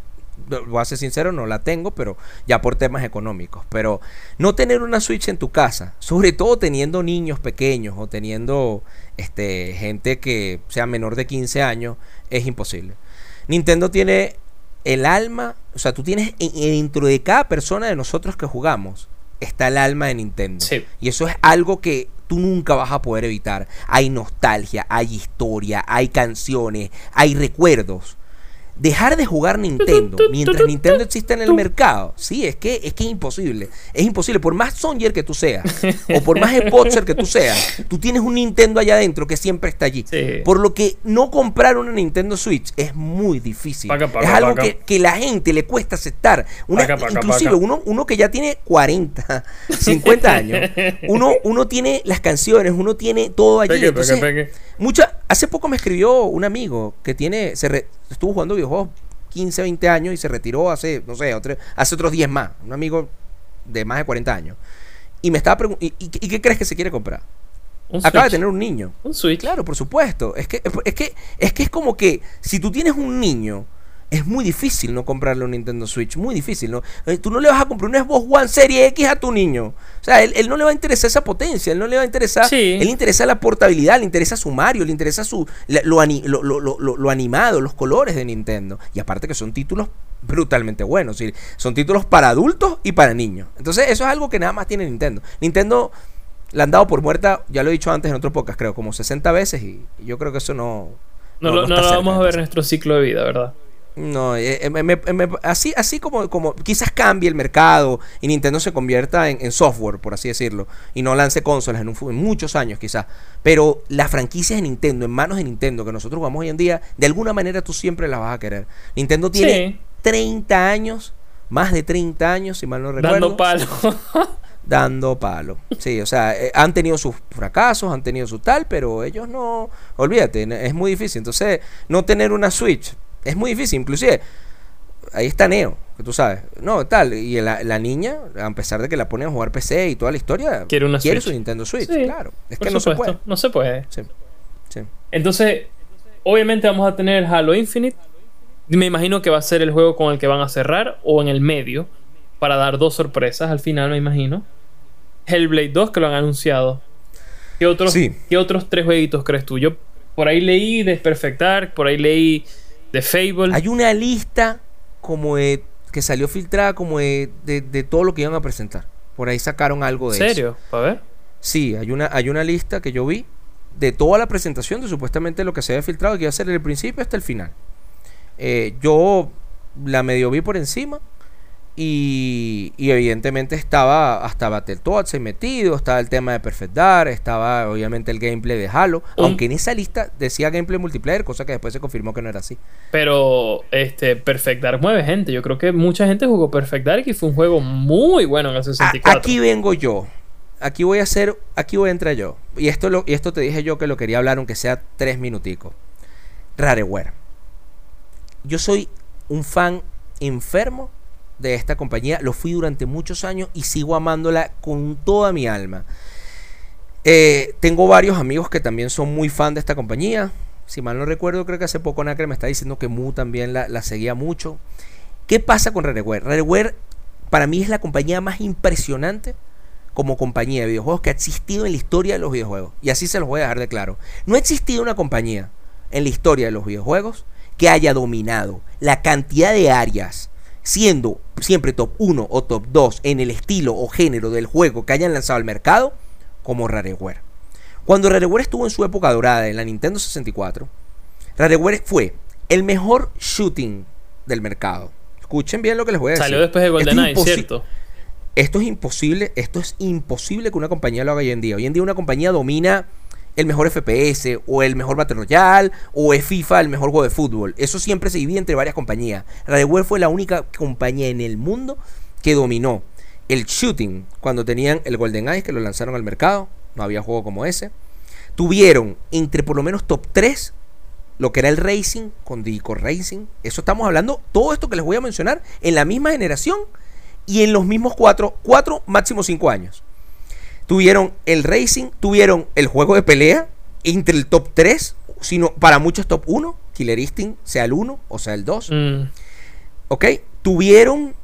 voy a ser sincero, no la tengo, pero ya por temas económicos. Pero no tener una Switch en tu casa, sobre todo teniendo niños pequeños o teniendo este, gente que sea menor de 15 años, es imposible. Nintendo tiene el alma, o sea, tú tienes en- en- dentro de cada persona de nosotros que jugamos, está el alma de Nintendo. Sí. Y eso es algo que tú nunca vas a poder evitar. Hay nostalgia, hay historia, hay canciones, hay recuerdos. Dejar de jugar Nintendo mientras Nintendo existe en el mercado, sí, es que es que es imposible. Es imposible. Por más Songer que tú seas, o por más Spotzer que tú seas, tú tienes un Nintendo allá adentro que siempre está allí. Sí. Por lo que no comprar una Nintendo Switch es muy difícil. Paca, paca, es algo paca. que, que la gente le cuesta aceptar. Una, inclusive. Uno, uno que ya tiene 40, 50 años, uno, uno tiene las canciones, uno tiene todo allí. Peque, peque, Entonces, peque. mucha, hace poco me escribió un amigo que tiene, se re- estuvo jugando videojuegos 15, 20 años y se retiró hace, no sé, otro- hace otros 10 más. Un amigo de más de 40 años. y me estaba preguntando, ¿y, y qué crees que se quiere comprar? Un Acaba de tener un niño. Un Switch. Claro, por supuesto. Es que, es que, es que es como que si tú tienes un niño, es muy difícil no comprarle un Nintendo Switch. Muy difícil, ¿no? Eh, Tú no le vas a comprar un Xbox One Serie X a tu niño. O sea, él, él no le va a interesar esa potencia, él no le va a interesar. Sí. Él le interesa la portabilidad, le interesa su Mario, le interesa su lo, lo, lo- lo- animado, los colores de Nintendo. Y aparte que son títulos brutalmente buenos. ¿sí? Son títulos para adultos y para niños. Entonces, eso es algo que nada más tiene Nintendo. Nintendo la han dado por muerta, ya lo he dicho antes en otro podcast, creo, como 60 veces y yo creo que eso no... No, no- lo- no no lo vamos a ver en nuestro ciclo de vida, ¿verdad? No, eh, eh, me- me- me- así, así como, como quizás cambie el mercado y Nintendo se convierta en, en software, por así decirlo, y no lance consolas en, un en muchos años quizás. Pero las franquicias de Nintendo, en manos de Nintendo, que nosotros jugamos hoy en día, de alguna manera tú siempre las vas a querer. Nintendo tiene Sí. 30 años, más de 30 años, si mal no recuerdo. Dando palo. <laughs> dando palo. Sí, o sea, eh, han tenido sus fracasos, han tenido su tal, pero ellos no, olvídate, es muy difícil. Entonces, no tener una Switch es muy difícil, inclusive ahí está Neo, que tú sabes, no, tal, y la, la niña, a pesar de que la ponen a jugar PC y toda la historia, Quiere una Switch. su Nintendo Switch, Sí, claro. Es que no se puede. No se puede. Sí, sí. Entonces, obviamente vamos a tener Halo Infinite. Me imagino que va a ser el juego con el que van a cerrar o en el medio para dar dos sorpresas al final, me imagino. Hellblade 2 que lo han anunciado. ¿Qué otros, Sí. ¿qué otros tres jueguitos crees tú? Yo por ahí leí de Perfect Dark, por ahí leí de Fable. Hay una lista como de, que salió filtrada como de, de, de todo lo que iban a presentar. Por ahí sacaron algo ¿En de eso. serio? A ver. Sí, hay una, hay una lista que yo vi de toda la presentación de supuestamente lo que se había filtrado que iba a ser desde el principio hasta el final. Eh, yo la medio vi por encima y, y evidentemente estaba hasta Battletoads metido, estaba el tema de Perfect Dark, estaba obviamente el gameplay de Halo, Un- aunque en esa lista decía gameplay multiplayer, cosa que después se confirmó que no era así. Pero este Perfect Dark mueve gente. Yo creo que mucha gente jugó Perfect Dark y fue un juego muy bueno en el A- 64. aquí vengo yo. Aquí voy a hacer, aquí voy a entrar yo. Y esto, lo, y esto te dije yo que lo quería hablar, aunque sea tres minuticos. Rareware. Yo soy un fan enfermo de esta compañía. Lo fui durante muchos años y sigo amándola con toda mi alma. Eh, tengo varios amigos que también son muy fan de esta compañía. Si mal no recuerdo, creo que hace poco Nacre me está diciendo que Mu también la, la seguía mucho. ¿Qué pasa con Rareware? Rareware para mí es la compañía más impresionante como compañía de videojuegos que ha existido en la historia de los videojuegos. Y así se los voy a dejar de claro. No ha existido una compañía en la historia de los videojuegos que haya dominado la cantidad de áreas, siendo siempre top 1 o top 2 en el estilo o género del juego que hayan lanzado al mercado, como Rareware. Cuando Rareware estuvo en su época dorada en la Nintendo 64, Rareware fue el mejor shooting del mercado. Escuchen bien lo que les voy a decir. Salió después de es GoldenEye, imposi- ¿cierto? esto es imposible, esto es imposible que una compañía lo haga hoy en día. Hoy en día una compañía domina el mejor FPS o el mejor Battle Royale o es FIFA el mejor juego de fútbol. Eso siempre se divide entre varias compañías. Rareware fue la única compañía en el mundo que dominó el shooting cuando tenían el GoldenEye que lo lanzaron al mercado. No había juego como ese. Tuvieron entre por lo menos top 3 lo que era el racing con Dico Racing. Eso estamos hablando, todo esto que les voy a mencionar en la misma generación y en los mismos 4, 4 máximo 5 años. Tuvieron el racing, tuvieron el juego de pelea entre el top 3, sino para muchos top 1, Killer Instinct, sea el 1 o sea el 2. Mm, ¿Ok? Tuvieron,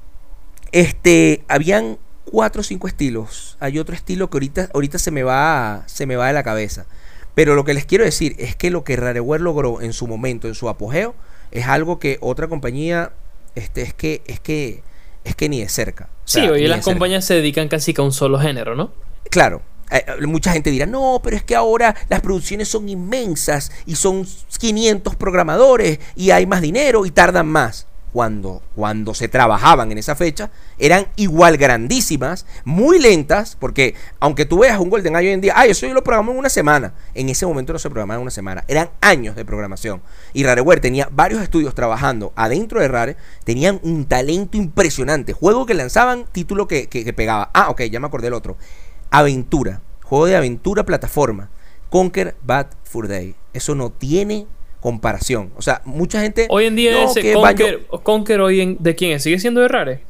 este, habían 4 o 5 estilos. Hay otro estilo que ahorita, ahorita se, me va, se me va de la cabeza. Pero lo que les quiero decir es que lo que Rareware logró en su momento, en su apogeo, es algo que otra compañía, este, es que, es que, es que ni de cerca. O sí, hoy las compañías se dedican casi que a un solo género, ¿no? Claro, eh, eh, mucha gente dirá, no, pero es que ahora las producciones son inmensas y son 500 programadores y hay más dinero y tardan más. Cuando, cuando se trabajaban en esa fecha, eran igual grandísimas, muy lentas, porque aunque tú veas un GoldenEye hoy en día, ah, eso yo lo programé en una semana. En ese momento no se programaba en una semana, eran años de programación. Y Rareware tenía varios estudios trabajando adentro de Rare, tenían un talento impresionante. Juego que lanzaban, título que, que, que pegaba. Ah, ok, ya me acordé del otro. Aventura, juego de aventura plataforma. Conquer Bad Fur Day. Eso no tiene comparación. O sea, mucha gente. Hoy en día no, ese que Conker, Conker hoy en, ¿de quién es? ¿Sigue siendo de Rare?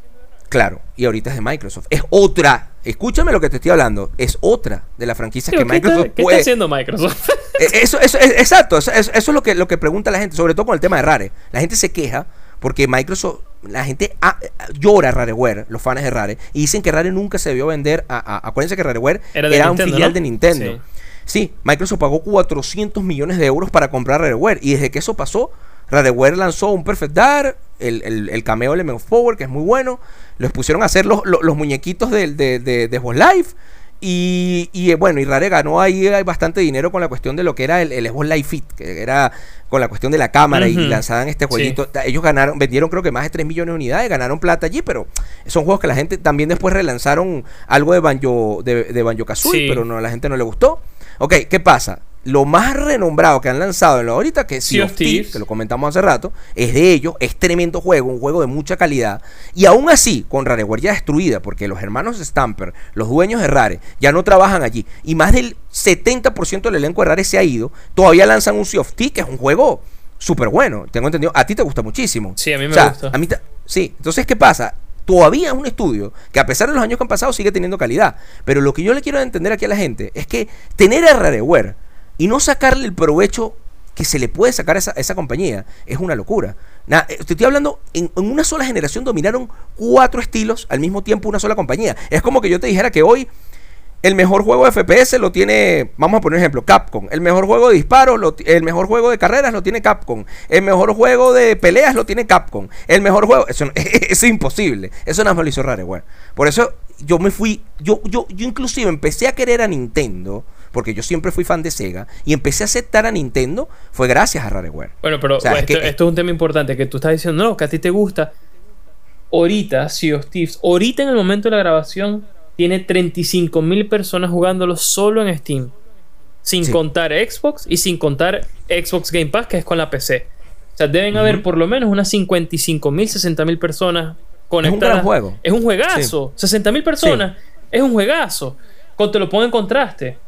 Claro, y ahorita es de Microsoft. Es otra escúchame lo que te estoy hablando, es otra de las franquicias que ¿Qué, Microsoft está, ¿qué puede... está haciendo Microsoft? <laughs> Eh, Eso, eso, es- exacto, eso, eso- eso es lo que, lo que pregunta la gente, sobre todo con el tema de Rare. La gente se queja porque Microsoft, la gente ah, llora a Rareware, los fans de Rare, y dicen que Rare nunca se debió vender. A, a- acuérdense que Rareware Era era, de un filial ¿no? de Nintendo. Sí. Sí. Microsoft pagó 400 millones de euros para comprar Rareware, y desde que eso pasó, Rareware lanzó un Perfect Dark, el, el, el cameo Element of Power, que es muy bueno. Los pusieron a hacer los, los, los muñequitos de, de, de Xbox Live. Y, y, eh, bueno, y Rare ganó ahí eh, bastante dinero con la cuestión de lo que era el, el Xbox Live Fit, que era con la cuestión de la cámara y lanzaban este jueguito. Ellos ganaron, vendieron creo que más de 3 millones de unidades, ganaron plata allí, pero son juegos que la gente también después relanzaron algo de Banjo, de, de Banjo Kazooie, Sí. pero no, a la gente no le gustó. Ok, ¿qué pasa? Lo más renombrado que han lanzado en lo ahorita, que es Sea of Thieves, que lo comentamos hace rato, es de ellos, es tremendo juego, un juego de mucha calidad. Y aún así, con Rareware ya destruida, porque los hermanos Stamper, los dueños de Rare, ya no trabajan allí, y más del 70% del elenco de Rare se ha ido, todavía lanzan un Sea of Thieves, que es un juego súper bueno. Tengo entendido, a ti te gusta muchísimo. Sí, a mí me O sea, gusta. A mí sí, entonces, ¿qué pasa? Todavía es un estudio que a pesar de los años que han pasado sigue teniendo calidad. Pero lo que yo le quiero entender aquí a la gente es que tener a Rareware y no sacarle el provecho que se le puede sacar a esa, esa compañía es una locura. Na- eh, te estoy hablando, en, en una sola generación dominaron cuatro estilos al mismo tiempo una sola compañía. Es como que yo te dijera que hoy el mejor juego de FPS lo tiene, vamos a poner un ejemplo, Capcom. El mejor juego de disparos, lo el mejor juego de carreras lo tiene Capcom. El mejor juego de peleas lo tiene Capcom. El mejor juego, eso, <laughs> es imposible. Eso nada más lo hizo Rareware. Por eso yo me fui, yo, yo, yo inclusive empecé a querer a Nintendo, porque yo siempre fui fan de Sega, y empecé a aceptar a Nintendo, fue gracias a Rareware. Bueno, pero O sea, es esto, que- esto es un tema importante que tú estás diciendo, no, que a ti te gusta. Ahorita, Sea of Thieves, ahorita en el momento de la grabación, tiene 35 mil personas jugándolo solo en Steam. Sin Sí. contar Xbox y sin contar Xbox Game Pass, que es con la PC. O sea, deben haber por lo menos unas 55 mil, 60 mil personas conectadas. gran juego. Es un juegazo. 60 mil personas. Es un juegazo. Te lo pongo en contraste.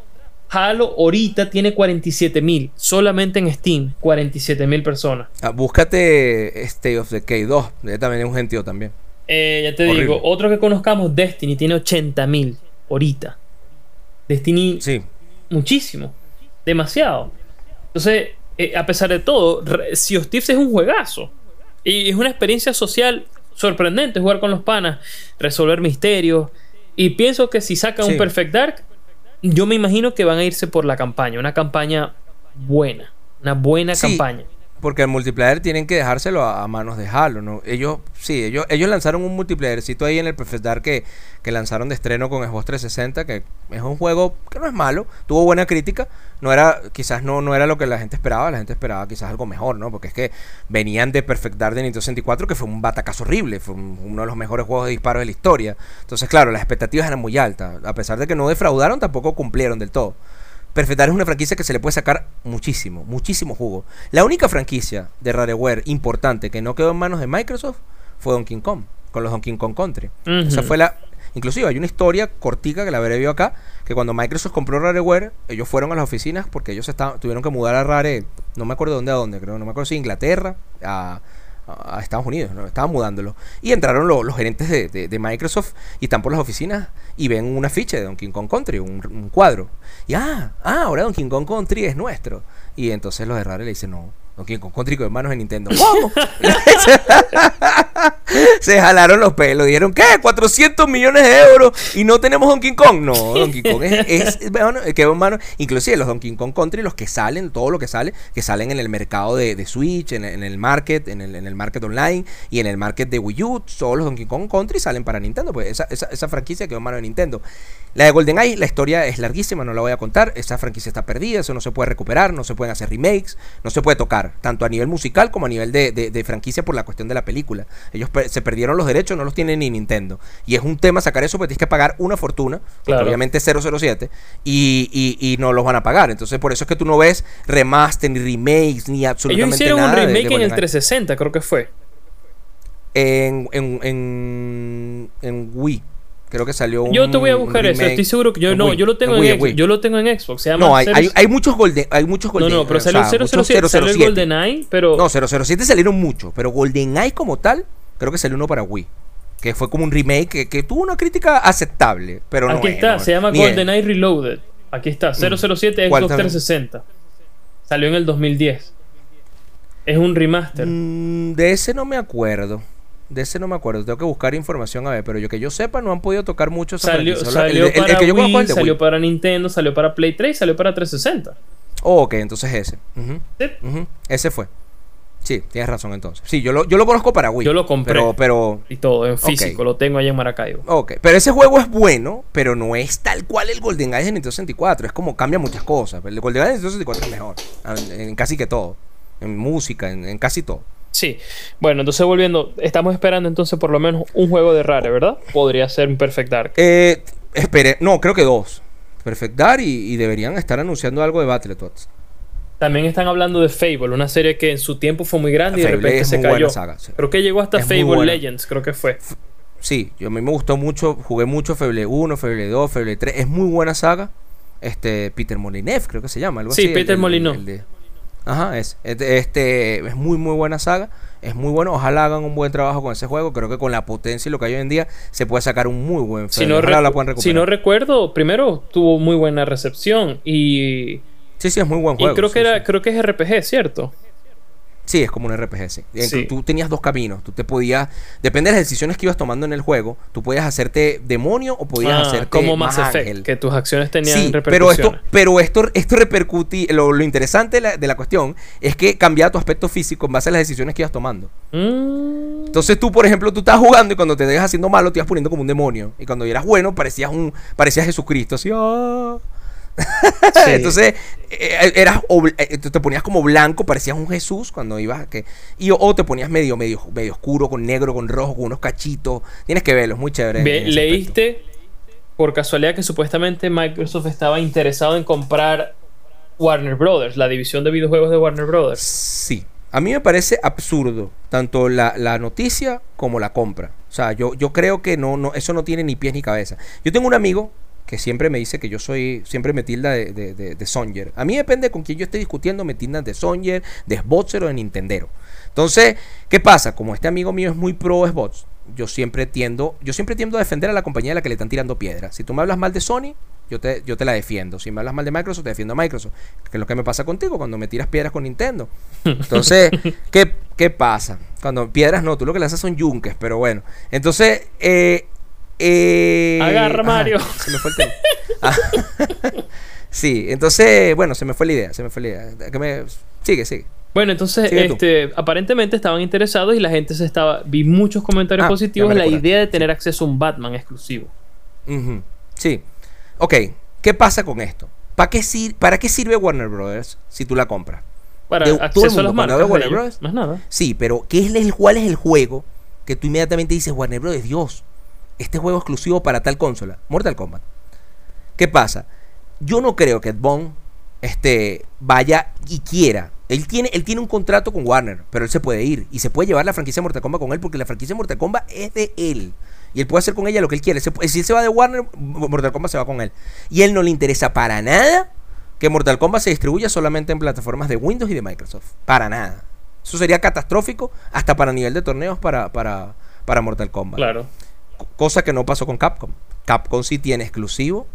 Halo ahorita tiene 47 mil. Solamente en Steam. 47 mil personas. Ah, búscate State of Decay 2, ese también es un gentío también. Eh, ya te Horrible. digo, otro que conozcamos, Destiny, tiene 80 mil ahorita. Destiny, Sí, muchísimo. Demasiado. Entonces, eh, a pesar de todo, Sea of Thieves es un juegazo. Y es una experiencia social sorprendente jugar con los panas, resolver misterios. Y pienso que si sacan Sí. un Perfect Dark, yo me imagino que van a irse por la campaña. Una campaña buena. Una buena Sí. campaña. Porque el multiplayer tienen que dejárselo a, manos de Halo, ¿no? Ellos, sí, ellos, ellos lanzaron un multiplayercito ahí en el Perfect Dark que, lanzaron de estreno con Xbox 360, que es un juego que no es malo, tuvo buena crítica, no era, quizás no, no era lo que la gente esperaba, la gente esperaba quizás algo mejor, ¿no? Porque es que venían de Perfect Dark de Nintendo 64, que fue un batacazo horrible, fue un- uno de los mejores juegos de disparos de la historia. Entonces, claro, las expectativas eran muy altas. A pesar de que no defraudaron, tampoco cumplieron del todo. Perfect Dark es una franquicia que se le puede sacar muchísimo, muchísimo jugo. La única franquicia de Rareware importante que no quedó en manos de Microsoft fue Donkey Kong, con los Donkey Kong Country. Esa fue la... Inclusive hay una historia cortica que la veré yo acá, que cuando Microsoft compró Rareware, ellos fueron a las oficinas porque ellos estaban, tuvieron que mudar a Rare, no me acuerdo dónde a dónde, creo, no me acuerdo si Inglaterra, a, a Estados Unidos, ¿no? estaban mudándolo. Y entraron lo- los gerentes de, de- Microsoft y están por las oficinas y ven una ficha de Donkey Kong Country, un, un cuadro. Y ah, ah, ahora Donkey Kong Country es nuestro. Y entonces los de le dicen, no, Donkey Kong Country con hermanos de Nintendo. ¿Cómo? <laughs> Se jalaron los pelos. Dijeron, ¿qué? 400 millones de euros y no tenemos Donkey Kong. No, Donkey Kong es, <laughs> es bueno, que hermano, inclusive los Donkey Kong Country, los que salen, todo lo que sale, que salen en el mercado de, de Switch, en, el- en el market, en el, en el market online y en el market de Wii U, todos los Donkey Kong Country salen para Nintendo. Pues esa, esa, esa franquicia quedó en mano de Nintendo. La de GoldenEye, la historia es larguísima, no la voy a contar. Esa franquicia está perdida, eso no se puede recuperar, no se pueden hacer remakes, no se puede tocar, tanto a nivel musical como a nivel de, de- de franquicia por la cuestión de la película. Ellos per- se perdieron los derechos, no los tiene ni Nintendo. Y es un tema sacar eso, porque tienes que pagar una fortuna, Claro. obviamente es 007, y, y, y no los van a pagar. Entonces, por eso es que tú no ves remaster, ni remakes, ni Ellos absolutamente hicieron un nada. de- remake en el GoldenEye. 360, creo que fue. En, en, en, en Wii. Creo que salió un. Yo te voy a buscar eso. Estoy seguro que yo en no, Wii, yo lo tengo en, Wii, Xbox. Yo lo tengo en Xbox. Se llama No, hay, hay, hay muchos Golden, hay muchos No, Golden. no, pero o salió sea, el muchos 007, salió el 007. GoldenEye, pero No, 007 salieron muchos, pero GoldenEye como tal, creo que salió uno para Wii. que fue como un remake que, tuvo una crítica aceptable, pero Aquí está, se llama GoldenEye Reloaded. Aquí está, 007 Xbox 360. Salió en el 2010. Es un remaster. Mm, de ese no me acuerdo. De ese no me acuerdo. Tengo que buscar información a ver. Pero yo que yo sepa, no han podido tocar mucho Salió, salió para Wii, salió para Nintendo, salió para Play 3 salió para 360. ok, entonces ese. Ese fue. Sí, tienes razón entonces. Sí, yo lo, yo lo conozco para Wii. Yo lo compré. Pero, pero... Y todo, en físico. Lo tengo ahí en Maracaibo. Ok, pero ese juego es bueno, pero no es tal cual el GoldenEye de Nintendo 64. Es como cambia muchas cosas. El GoldenEye de Nintendo 64 es mejor. En, casi que todo. En música, en, casi todo. Sí. Bueno, entonces volviendo. Estamos esperando entonces por lo menos un juego de Rare, ¿verdad? Podría ser un Perfect Dark. Eh, espere. No, creo que dos. Perfect Dark y, deberían estar anunciando algo de Battletoads. También están hablando de Fable, una serie que en su tiempo fue muy grande y de repente se cayó. Creo que llegó hasta Fable Legends, creo que fue. Sí, yo, a mí me gustó mucho, jugué mucho Fable 1, Fable 2, Fable 3. Es muy buena saga. Este, Peter Molinev, creo que se llama, algo sí, Peter Molinov. Ajá, es. Este, es muy, muy buena saga. Es muy bueno. Ojalá hagan un buen trabajo con ese juego. Creo que con la potencia y lo que hay hoy en día se puede sacar un muy buen si no, la si no recuerdo, primero tuvo muy buena recepción y Sí, sí, es muy buen juego. Y creo que, era, creo que es RPG, ¿cierto? Sí, es como un RPG, sí. Tú tenías dos caminos. Tú te podías, depende de las decisiones que ibas tomando en el juego, tú podías hacerte demonio o podías ah, hacerte como más Effect, que tus acciones tenían sí, Pero esto, pero esto, esto repercute. Lo, interesante de la, cuestión es que cambia tu aspecto físico en base a las decisiones que ibas tomando. Mm. Entonces tú, por ejemplo, tú estás jugando y cuando te dejas haciendo malo, te ibas poniendo como un demonio. Y cuando eras bueno, parecías un, parecías Jesucristo, así. <laughs> ¡ah! Entonces, eh, eras eh, te ponías como blanco, parecías un Jesús cuando ibas que y o te ponías medio medio medio oscuro con negro, con rojo, con unos cachitos. Tienes que verlo, es muy chévere. leíste por casualidad que supuestamente Microsoft estaba interesado en comprar Warner Brothers, la división de videojuegos de Warner Brothers. Sí. A mí me parece absurdo tanto la, noticia como la compra. O sea, yo, yo creo que no, no, eso no tiene ni pies ni cabeza. Yo tengo un amigo que siempre me dice que yo soy, siempre me tilda de, de, de, Songer. A mí depende con quién yo esté discutiendo, me tildan de Songer, de Xboxer o de Nintendero. Entonces, ¿qué pasa? Como este amigo mío es muy pro Xbox, yo siempre tiendo, yo siempre tiendo a defender a la compañía a la que le están tirando piedras. Si tú me hablas mal de Sony, yo te, yo te la defiendo. Si me hablas mal de Microsoft, te defiendo a Microsoft. Que es lo que me pasa contigo cuando me tiras piedras con Nintendo. Entonces, <laughs> ¿qué, ¿qué pasa? Cuando piedras no, tú lo que le haces son yunques, pero bueno. Entonces, eh, eh, Agarra Mario. <laughs> se me fue el tema. Ah. <laughs> sí, entonces, bueno, se me fue la idea, se me fue la idea. Que me... Sigue, sigue. Bueno, entonces, este, aparentemente estaban interesados y la gente se estaba. Vi muchos comentarios ah, positivos la idea de tener acceso a un Batman exclusivo. Sí. Ok, ¿qué pasa con esto? ¿Para qué, ¿Para qué sirve Warner Brothers si tú la compras? Para acceso a las marcas. Warner Brothers, más nada. Sí, pero ¿qué es el, ¿cuál es el juego que tú inmediatamente dices Warner Brothers? Dios, este juego exclusivo para tal consola, Mortal Kombat. ¿Qué pasa? Yo no creo que Ed Boon este, vaya y quiera. Él tiene, él tiene un contrato con Warner, pero él se puede ir y se puede llevar la franquicia Mortal Kombat con él porque la franquicia Mortal Kombat es de él. Y él puede hacer con ella lo que él quiere. si él se va de Warner, Mortal Kombat se va con él. Y él no le interesa para nada que Mortal Kombat se distribuya solamente en plataformas de Windows y de Microsoft. Para nada. Eso sería catastrófico hasta para nivel de torneos para, para, para Mortal Kombat. Claro. Cosa que no pasó con Capcom. Capcom sí tiene exclusivo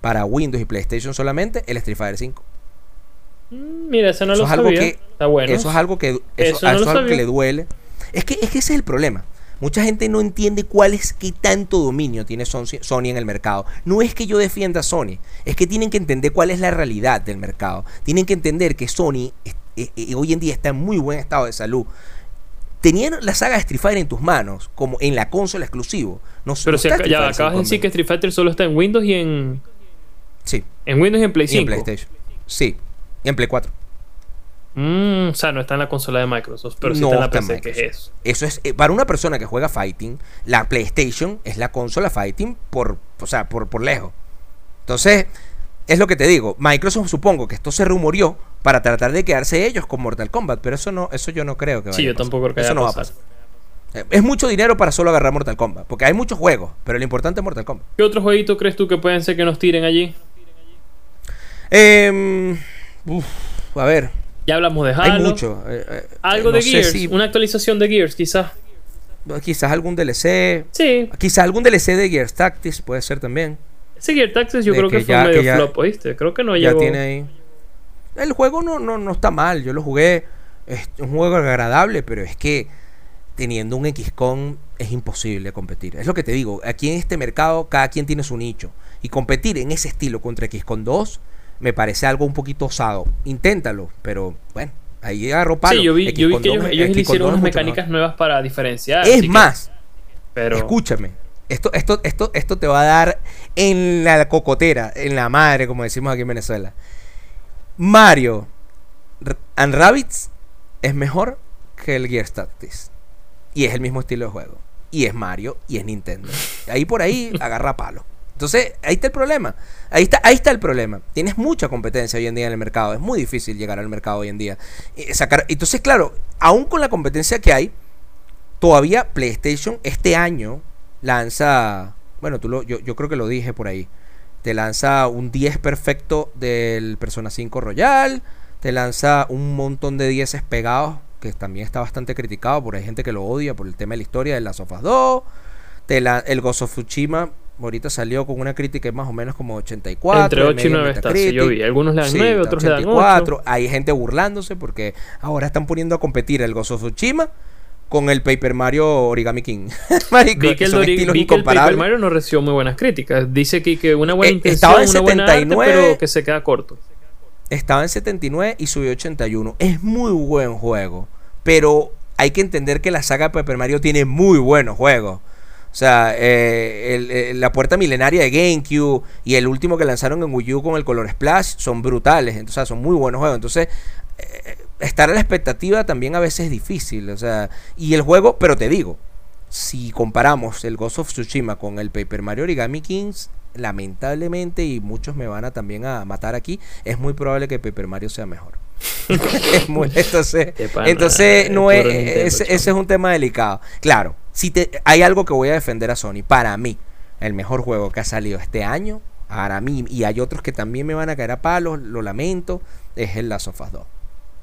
para Windows y PlayStation solamente el Street Fighter 5. Mm, mira, eso no lo sabía. Está bueno. Eso es algo que, eso, es algo que le duele. Es que, es que ese es el problema. Mucha gente no entiende cuál es qué tanto dominio tiene Sony en el mercado. No es que yo defienda a Sony, es que tienen que entender cuál es la realidad del mercado. Tienen que entender que Sony eh, eh, hoy en día está en muy buen estado de salud tenían la saga de Street Fighter en tus manos, como en la consola exclusivo. No, Pero si ya acabas de decir que Street Fighter solo está en Windows y en. Sí. En Windows y en Play 5. Y en PlayStation. Sí. Y en Play 4. Mm, o sea, no está en la consola de Microsoft, pero sí está en la PC, que es eso. Eso es, eh, para una persona que juega Fighting, la PlayStation es la consola Fighting por, o sea, por, por lejos. Entonces, es lo que te digo. Microsoft supongo que esto se rumoreó para tratar de quedarse ellos con Mortal Kombat, pero eso no, eso yo no creo que vaya Sí, yo tampoco creo que eso no va a pasar. Eh, es mucho dinero para solo agarrar Mortal Kombat, porque hay muchos juegos, pero lo importante es Mortal Kombat. ¿Qué otro jueguito crees tú que pueden ser que nos tiren allí? Eh, a ver. Ya hablamos de Halo. Hay mucho. Eh, eh, Algo de Gears, una actualización de Gears, quizás. Quizás algún DLC. Sí. Quizás algún DLC de Gears Tactics puede ser también. Ese Gears Tactics yo creo que, que fue ya- medio que ya- flop, ¿oíste? Creo que no ya llegó. tiene ahí. El juego no, no, no está mal, yo lo jugué. Es un juego agradable, pero es que teniendo un XCOM es imposible competir. Es lo que te digo, aquí en este mercado cada quien tiene su nicho. Y competir en ese estilo contra XCOM 2 me parece algo un poquito osado. Inténtalo, pero bueno, ahí agarró palo. Sí, yo vi, yo vi que 2 ellos, ellos le XCOM 2 hicieron unas mecánicas nuevas para diferenciar. Es así que- más, pero Escúchame. Esto, esto, esto, esto te va a dar en la cocotera, en la madre, como decimos aquí en Venezuela. Mario and Rabbids es mejor que el Gear Tactics. Y es el mismo estilo de juego. Y es Mario y es Nintendo. Ahí por ahí <laughs> agarra palo. Entonces, ahí está el problema. Ahí está, ahí está el problema. Tienes mucha competencia hoy en día en el mercado. Es muy difícil llegar al mercado hoy en día. Eh, sacar, entonces, claro, aún con la competencia que hay, todavía PlayStation este año lanza, bueno, tú lo, yo, yo creo que lo dije por ahí, te lanza un 10 perfecto del Persona 5 Royal, te lanza un montón de 10 pegados, que también está bastante criticado, porque hay gente que lo odia por el tema de la historia de las of Us 2, te la- el of Tsushima ahorita salió con una crítica más o menos como 84. entre de 8 y media 9 está. Sí, yo vi. Algunos le dan Sí, 9, está otros le dan 84. 8. Hay gente burlándose porque ahora están poniendo a competir el of Tsushima con el Paper Mario Origami King. <laughs> Marico, Vi que, el, vi que el Paper. Mario no recibió muy buenas críticas. Dice que, que una buena Eh, intención, estaba en una buena arte, 79. pero que se queda corto. Estaba en 79 y subió a 81. Es muy buen juego. Pero hay que entender que la saga Paper Mario tiene muy buenos juegos. O sea, eh, el- el- la puerta milenaria de GameCube y el último que lanzaron en Wii U con el color Splash son brutales. Entonces, son muy buenos juegos. Entonces, eh, estar a la expectativa también a veces es difícil. O sea, y el juego, pero te digo, si comparamos el Ghost of Tsushima con el Paper Mario Origami Kings, lamentablemente, y muchos me van a también a matar aquí, es muy probable que Paper Mario sea mejor. <laughs> es muy- entonces, entonces no es, ese, ese es un tema delicado. Claro, si te, hay algo que voy a defender a Sony. Para mí, el mejor juego que ha salido este año, para mí, y hay otros que también me van a caer a palos, lo lamento, es el Last of Us 2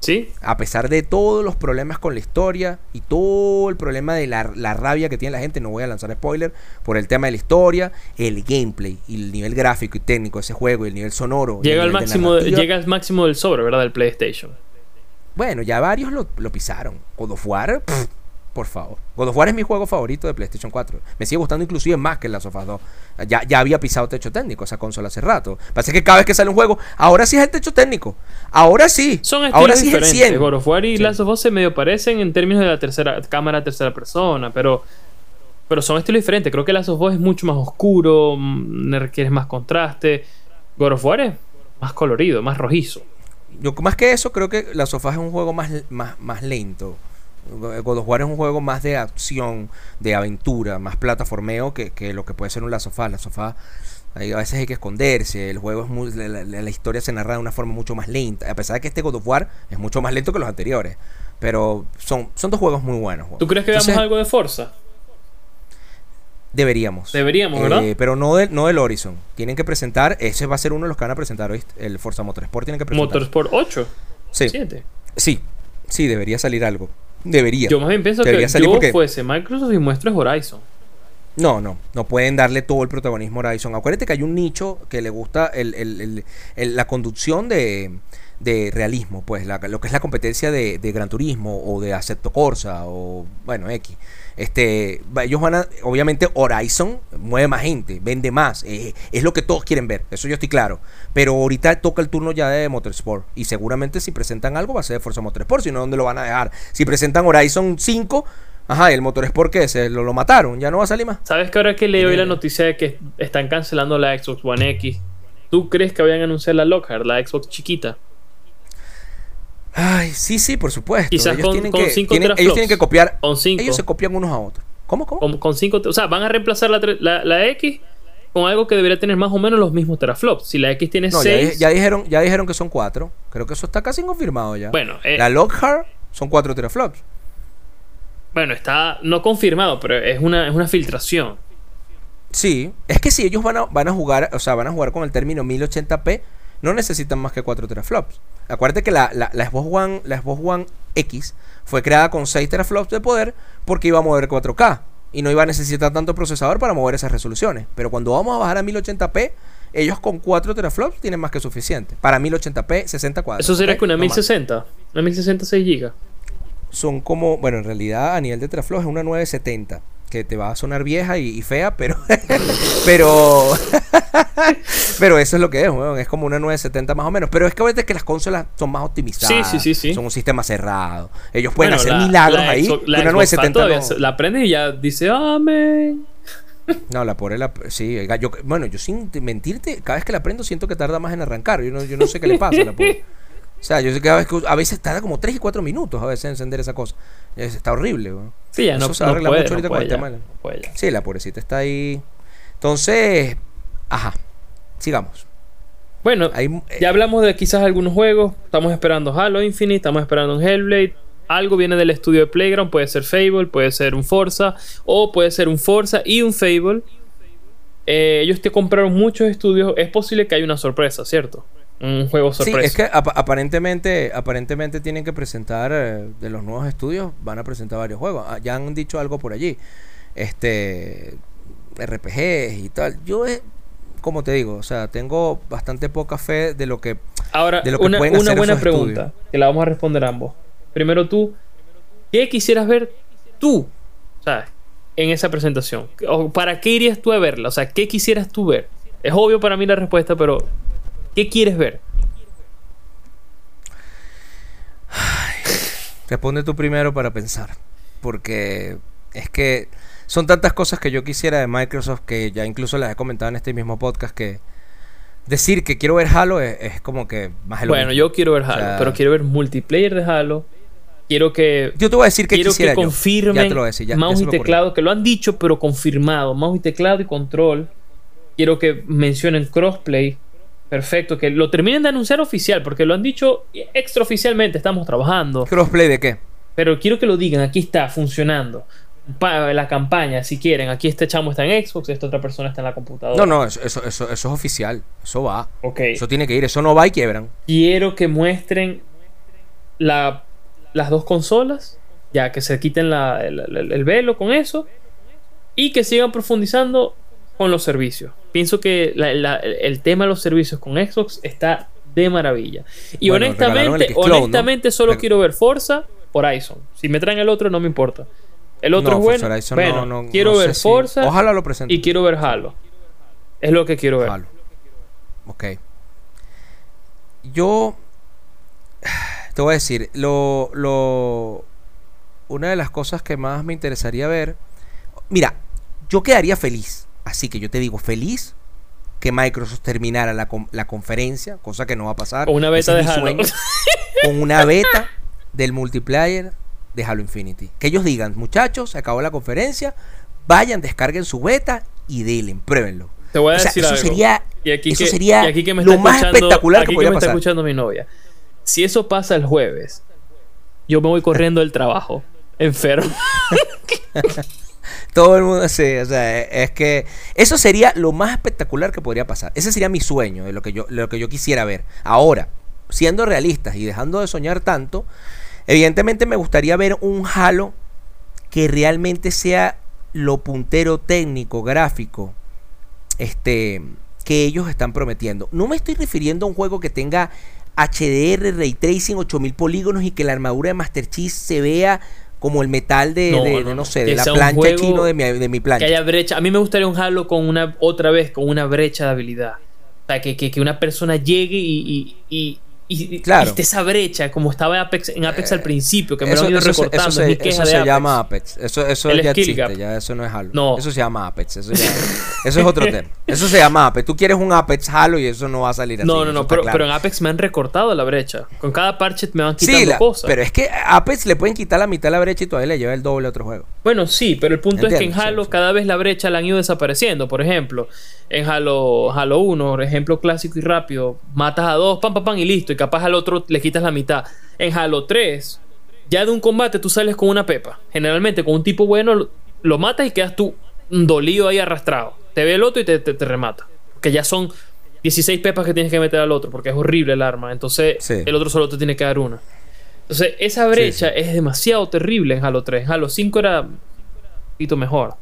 ¿Sí? a pesar de todos los problemas con la historia y todo el problema de la, la rabia que tiene la gente, no voy a lanzar spoiler, por el tema de la historia, el gameplay y el nivel gráfico y técnico de ese juego y el nivel sonoro. Llega al, nivel máximo, llega al máximo del sobre, ¿verdad? Del PlayStation. Bueno, ya varios lo, lo pisaron. God of War, pff, por favor. God of War es mi juego favorito de PlayStation 4. Me sigue gustando inclusive más que el Last of Us 2. Ya, ya había pisado techo técnico esa consola hace rato. Pasa que cada vez que sale un juego, ahora sí es el techo técnico. Ahora sí. Son ahora estilos sí es el diferentes. 100. God of War y Sí. Last of Us se medio parecen en términos de la tercera cámara tercera persona, pero pero son estilos diferentes. Creo que Last of Us es mucho más oscuro, mm, requiere más contraste. God of War es más colorido, más rojizo. Yo más que eso creo que la sofá es un juego más, más, más lento. God of War es un juego más de acción, de aventura, más plataformeo que, que lo que puede ser un La Sofá. La Sofá ahí a veces hay que esconderse, el juego es muy, la, la- la historia se narra de una forma mucho más lenta, a pesar de que este God of War es mucho más lento que los anteriores. Pero son, son dos juegos muy buenos. ¿Tú crees que veamos Entonces, algo de Forza? Deberíamos. Deberíamos, ¿verdad? Eh, pero no del, no del Horizon. Tienen que presentar, ese va a ser uno de los que van a presentar, ¿oíste? El Forza Motorsport tienen que presentar. Motorsport 8, Sí, 7. sí, sí, debería salir algo. Debería. Yo más bien pienso Debería que salir yo porque- fuese Microsoft y muestres Horizon. No, no, no pueden darle todo el protagonismo a Horizon. Acuérdate que hay un nicho que le gusta el- el- el- la conducción de, de realismo, pues la- lo que es la competencia de, de Gran Turismo o de Assetto Corsa o bueno, X. Este, ellos van a, obviamente Horizon mueve más gente, vende más, eh, es lo que todos quieren ver, eso yo estoy claro. Pero ahorita toca el turno ya de Motorsport y seguramente si presentan algo va a ser de Forza Motorsport, si no, ¿dónde lo van a dejar? Si presentan Horizon 5, ajá, ¿y el Motorsport que se lo, lo mataron, ya no va a salir más. ¿Sabes que ahora que leí hoy Dime. la noticia de que están cancelando la Xbox One X? ¿Tú crees que vayan a anunciar la Lockhart, la Xbox chiquita? Ay, sí, sí, por supuesto. Quizás ellos con- tienen con que, cinco tienen- ellos tienen que copiar. Con 5. Ellos se copian unos a otros. ¿Cómo, cómo? Con, con cinco, o sea, van a reemplazar la, la, la X con algo que debería tener más o menos los mismos teraflops. Si la X tiene No, ya, 6, di- ya dijeron, ya dijeron que son cuatro. Creo que eso está casi confirmado ya. bueno, eh, La Lockhart son cuatro teraflops. bueno, está no confirmado, pero es una, es una filtración. Sí, es que si ellos van a, van a jugar, o sea, van a jugar con el término 1080p, no necesitan más que 4 teraflops. Acuérdate que la, la, la, Xbox One, la Xbox One X fue creada con 6 teraflops de poder porque iba a mover 4K y no iba a necesitar tanto procesador para mover esas resoluciones. Pero cuando vamos a bajar a 1080p, ellos con 4 teraflops tienen más que suficiente. Para 1080p, 60 cuadros. ¿Eso sería que una 1060? ¿Una 1060 6 GB? Son como, bueno, en realidad a nivel de teraflops es una 970 que te va a sonar vieja y, fea, pero <laughs> pero <laughs> pero eso es lo que es, es como una 970 más o menos, pero es que ahorita que las consolas son más optimizadas, sí, sí, sí, son un sistema cerrado. Ellos pueden hacer milagros ahí, la una 970 la aprendes y ya dice, "Amén." <laughs> No, la por la sí, yo, bueno, yo sin mentirte, cada vez que la prendo siento que tarda más en arrancar, yo no, yo no sé qué le pasa a la pobre. O sea, yo sé que a veces, tarda como 3 y 4 minutos a veces encender esa cosa. está horrible, Sí, ya no, se arregla mucho ahorita con el tema. Sí, la pobrecita está ahí. Entonces, ajá, sigamos. Bueno, eh, ya hablamos de quizás algunos juegos. Estamos esperando Halo Infinite, estamos esperando un Hellblade. Algo viene del estudio de Playground, puede ser Fable, puede ser un Forza, o puede ser un Forza y un Fable. Eh, ellos te compraron muchos estudios. Es posible que haya una sorpresa, ¿cierto? Un juego sorpresa. Sí, es que aparentemente, aparentemente tienen que presentar eh, de los nuevos estudios, van a presentar varios juegos. Ah, ya han dicho algo por allí. Este RPGs y tal. Yo eh, como te digo, o sea, tengo bastante poca fe de lo que Ahora, de lo que una, una buena pregunta que la vamos a responder ambos. Primero tú, ¿qué quisieras ver tú? ¿Sabes? En esa presentación. ¿O ¿Para qué irías tú a verla? O sea, ¿qué quisieras tú ver? Es obvio para mí la respuesta, pero ¿Qué quieres ver? responde tú primero para pensar. Porque es que son tantas cosas que yo quisiera de Microsoft que ya incluso las he comentado en este mismo podcast que decir que quiero ver Halo es, como que más Bueno, yo quiero ver Halo, pero quiero ver multiplayer de Halo. Quiero que. Yo te voy a decir que quiero que confirmen mouse y teclado, que lo han dicho, pero confirmado. Mouse y teclado y control. Quiero que mencionen crossplay. Perfecto, que lo terminen de anunciar oficial, porque lo han dicho extraoficialmente, estamos trabajando. ¿Crossplay de qué? Pero quiero que lo digan, aquí está funcionando. la campaña, si quieren, aquí este chamo está en Xbox, esta otra persona está en la computadora. No, no, eso, eso, eso, es oficial, eso va. Eso tiene que ir, eso no va y quiebran. Quiero que muestren la, las dos consolas, ya que se quiten el velo con eso, y que sigan profundizando con los servicios. Pienso que el tema de los servicios con Xbox está de maravilla. Y honestamente, honestamente solo quiero ver Forza Horizon. Si me traen el otro no me importa. El otro es bueno. quiero ver Forza Ojalá lo y quiero ver Halo. Es lo que quiero ver. Halo. Ok. Yo <sighs> te voy a decir, lo, lo, una de las cosas que más me interesaría ver, mira, yo quedaría feliz Así que yo te digo, feliz que Microsoft terminara la, conferencia, cosa que no va a pasar. Con una beta de Halo. <laughs> con una beta del multiplayer de Halo Infinity. Que ellos digan, muchachos, se acabó la conferencia, vayan, descarguen su beta y denle, pruébenlo. Te voy a decir eso sería, y aquí eso que, sería aquí que me lo más espectacular que, podría me está escuchando mi novia. Si eso pasa el jueves, yo me voy corriendo del trabajo, enfermo. <laughs> <laughs> Todo el mundo, sí, o sea, es que eso sería lo más espectacular que podría pasar. Ese sería mi sueño, de lo que yo, lo que yo quisiera ver. Ahora, siendo realistas y dejando de soñar tanto, evidentemente me gustaría ver un Halo que realmente sea lo puntero técnico, gráfico, este, que ellos están prometiendo. No me estoy refiriendo a un juego que tenga HDR, Ray Tracing, 8000 polígonos y que la armadura de Master Chief se vea como el metal de, no, sé, de la plancha chino de mi, de mi plancha. Que haya brecha. A mí me gustaría un Halo con una, otra vez, con una brecha de habilidad. O sea, que, que, una persona llegue y, y y, claro. esa brecha, como estaba en Apex, en Apex al principio, que me lo han ido recortando. Eso, se, eso se llama Apex. Eso, eso ya existe, ya eso no es Halo. No. Eso se llama Apex. Eso, eso es otro <laughs> tema. Eso se llama Apex. Tú quieres un Apex Halo y eso no va a salir así. No, no, no. Pero, pero, en Apex me han recortado la brecha. Con cada parche me van quitando sí, cosas. Pero es que a Apex le pueden quitar la mitad de la brecha y todavía le lleva el doble a otro juego. Bueno, sí, pero el punto es que en Halo cada vez la brecha la han ido desapareciendo. Por ejemplo, en Halo, Halo 1, ejemplo clásico y rápido, matas a dos, pam, pam, pam y listo. Y capaz al otro le quitas la mitad. En Halo 3, ya de un combate tú sales con una pepa. Generalmente con un tipo bueno lo, matas y quedas tú dolido ahí arrastrado. Te ve el otro y te, te, remata. Que ya son 16 pepas que tienes que meter al otro, porque es horrible el arma. Entonces, Sí. el otro solo te tiene que dar una. Entonces, esa brecha es demasiado terrible en Halo 3. En Halo 5 era un poquito mejor.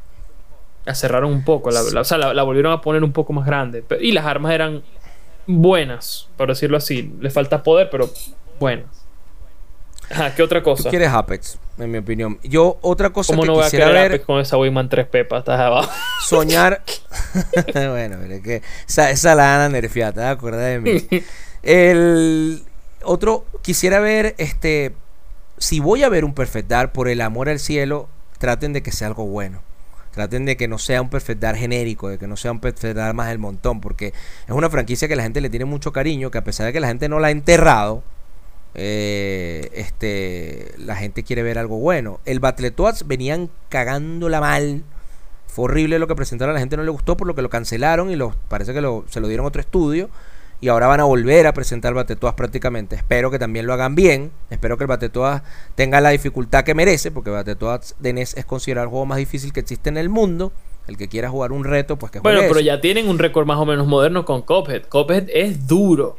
La cerraron un poco, la, la- o sea, la, la volvieron a poner un poco más grande. Pero- y las armas eran buenas, por decirlo así. Le falta poder, pero buenas. Ajá, ¿qué otra Tú cosa? quieres Apex, en mi opinión. Yo, otra cosa ¿Cómo que no voy a quisiera querer ver, Apex con esa Wingman 3 pepas? Estás abajo. <laughs> soñar. <laughs> bueno, pero es que esa, esa la van a nerfear, ¿te acuerdas de mí? <laughs> El otro, quisiera ver, este, si voy a ver un Perfect Dark, por el amor al cielo, traten de que sea algo bueno. Traten de que no sea un Perfect Dark genérico, de que no sea un Perfect Dark más del montón, porque es una franquicia que la gente le tiene mucho cariño, que a pesar de que la gente no la ha enterrado, eh, este, la gente quiere ver algo bueno. El Battletoads venían cagándola mal. Fue horrible lo que presentaron, a la gente no le gustó, por lo que lo cancelaron y lo, parece que lo- se lo dieron a otro estudio. Y ahora van a volver a presentar Battletoads prácticamente. Espero que también lo hagan bien. Espero que el Battletoads tenga la dificultad que merece, porque Battletoads de NES es considerado el juego más difícil que existe en el mundo. El que quiera jugar un reto, pues que juegue Bueno, pero eso. ya tienen un récord más o menos moderno con Cuphead. Cuphead es duro.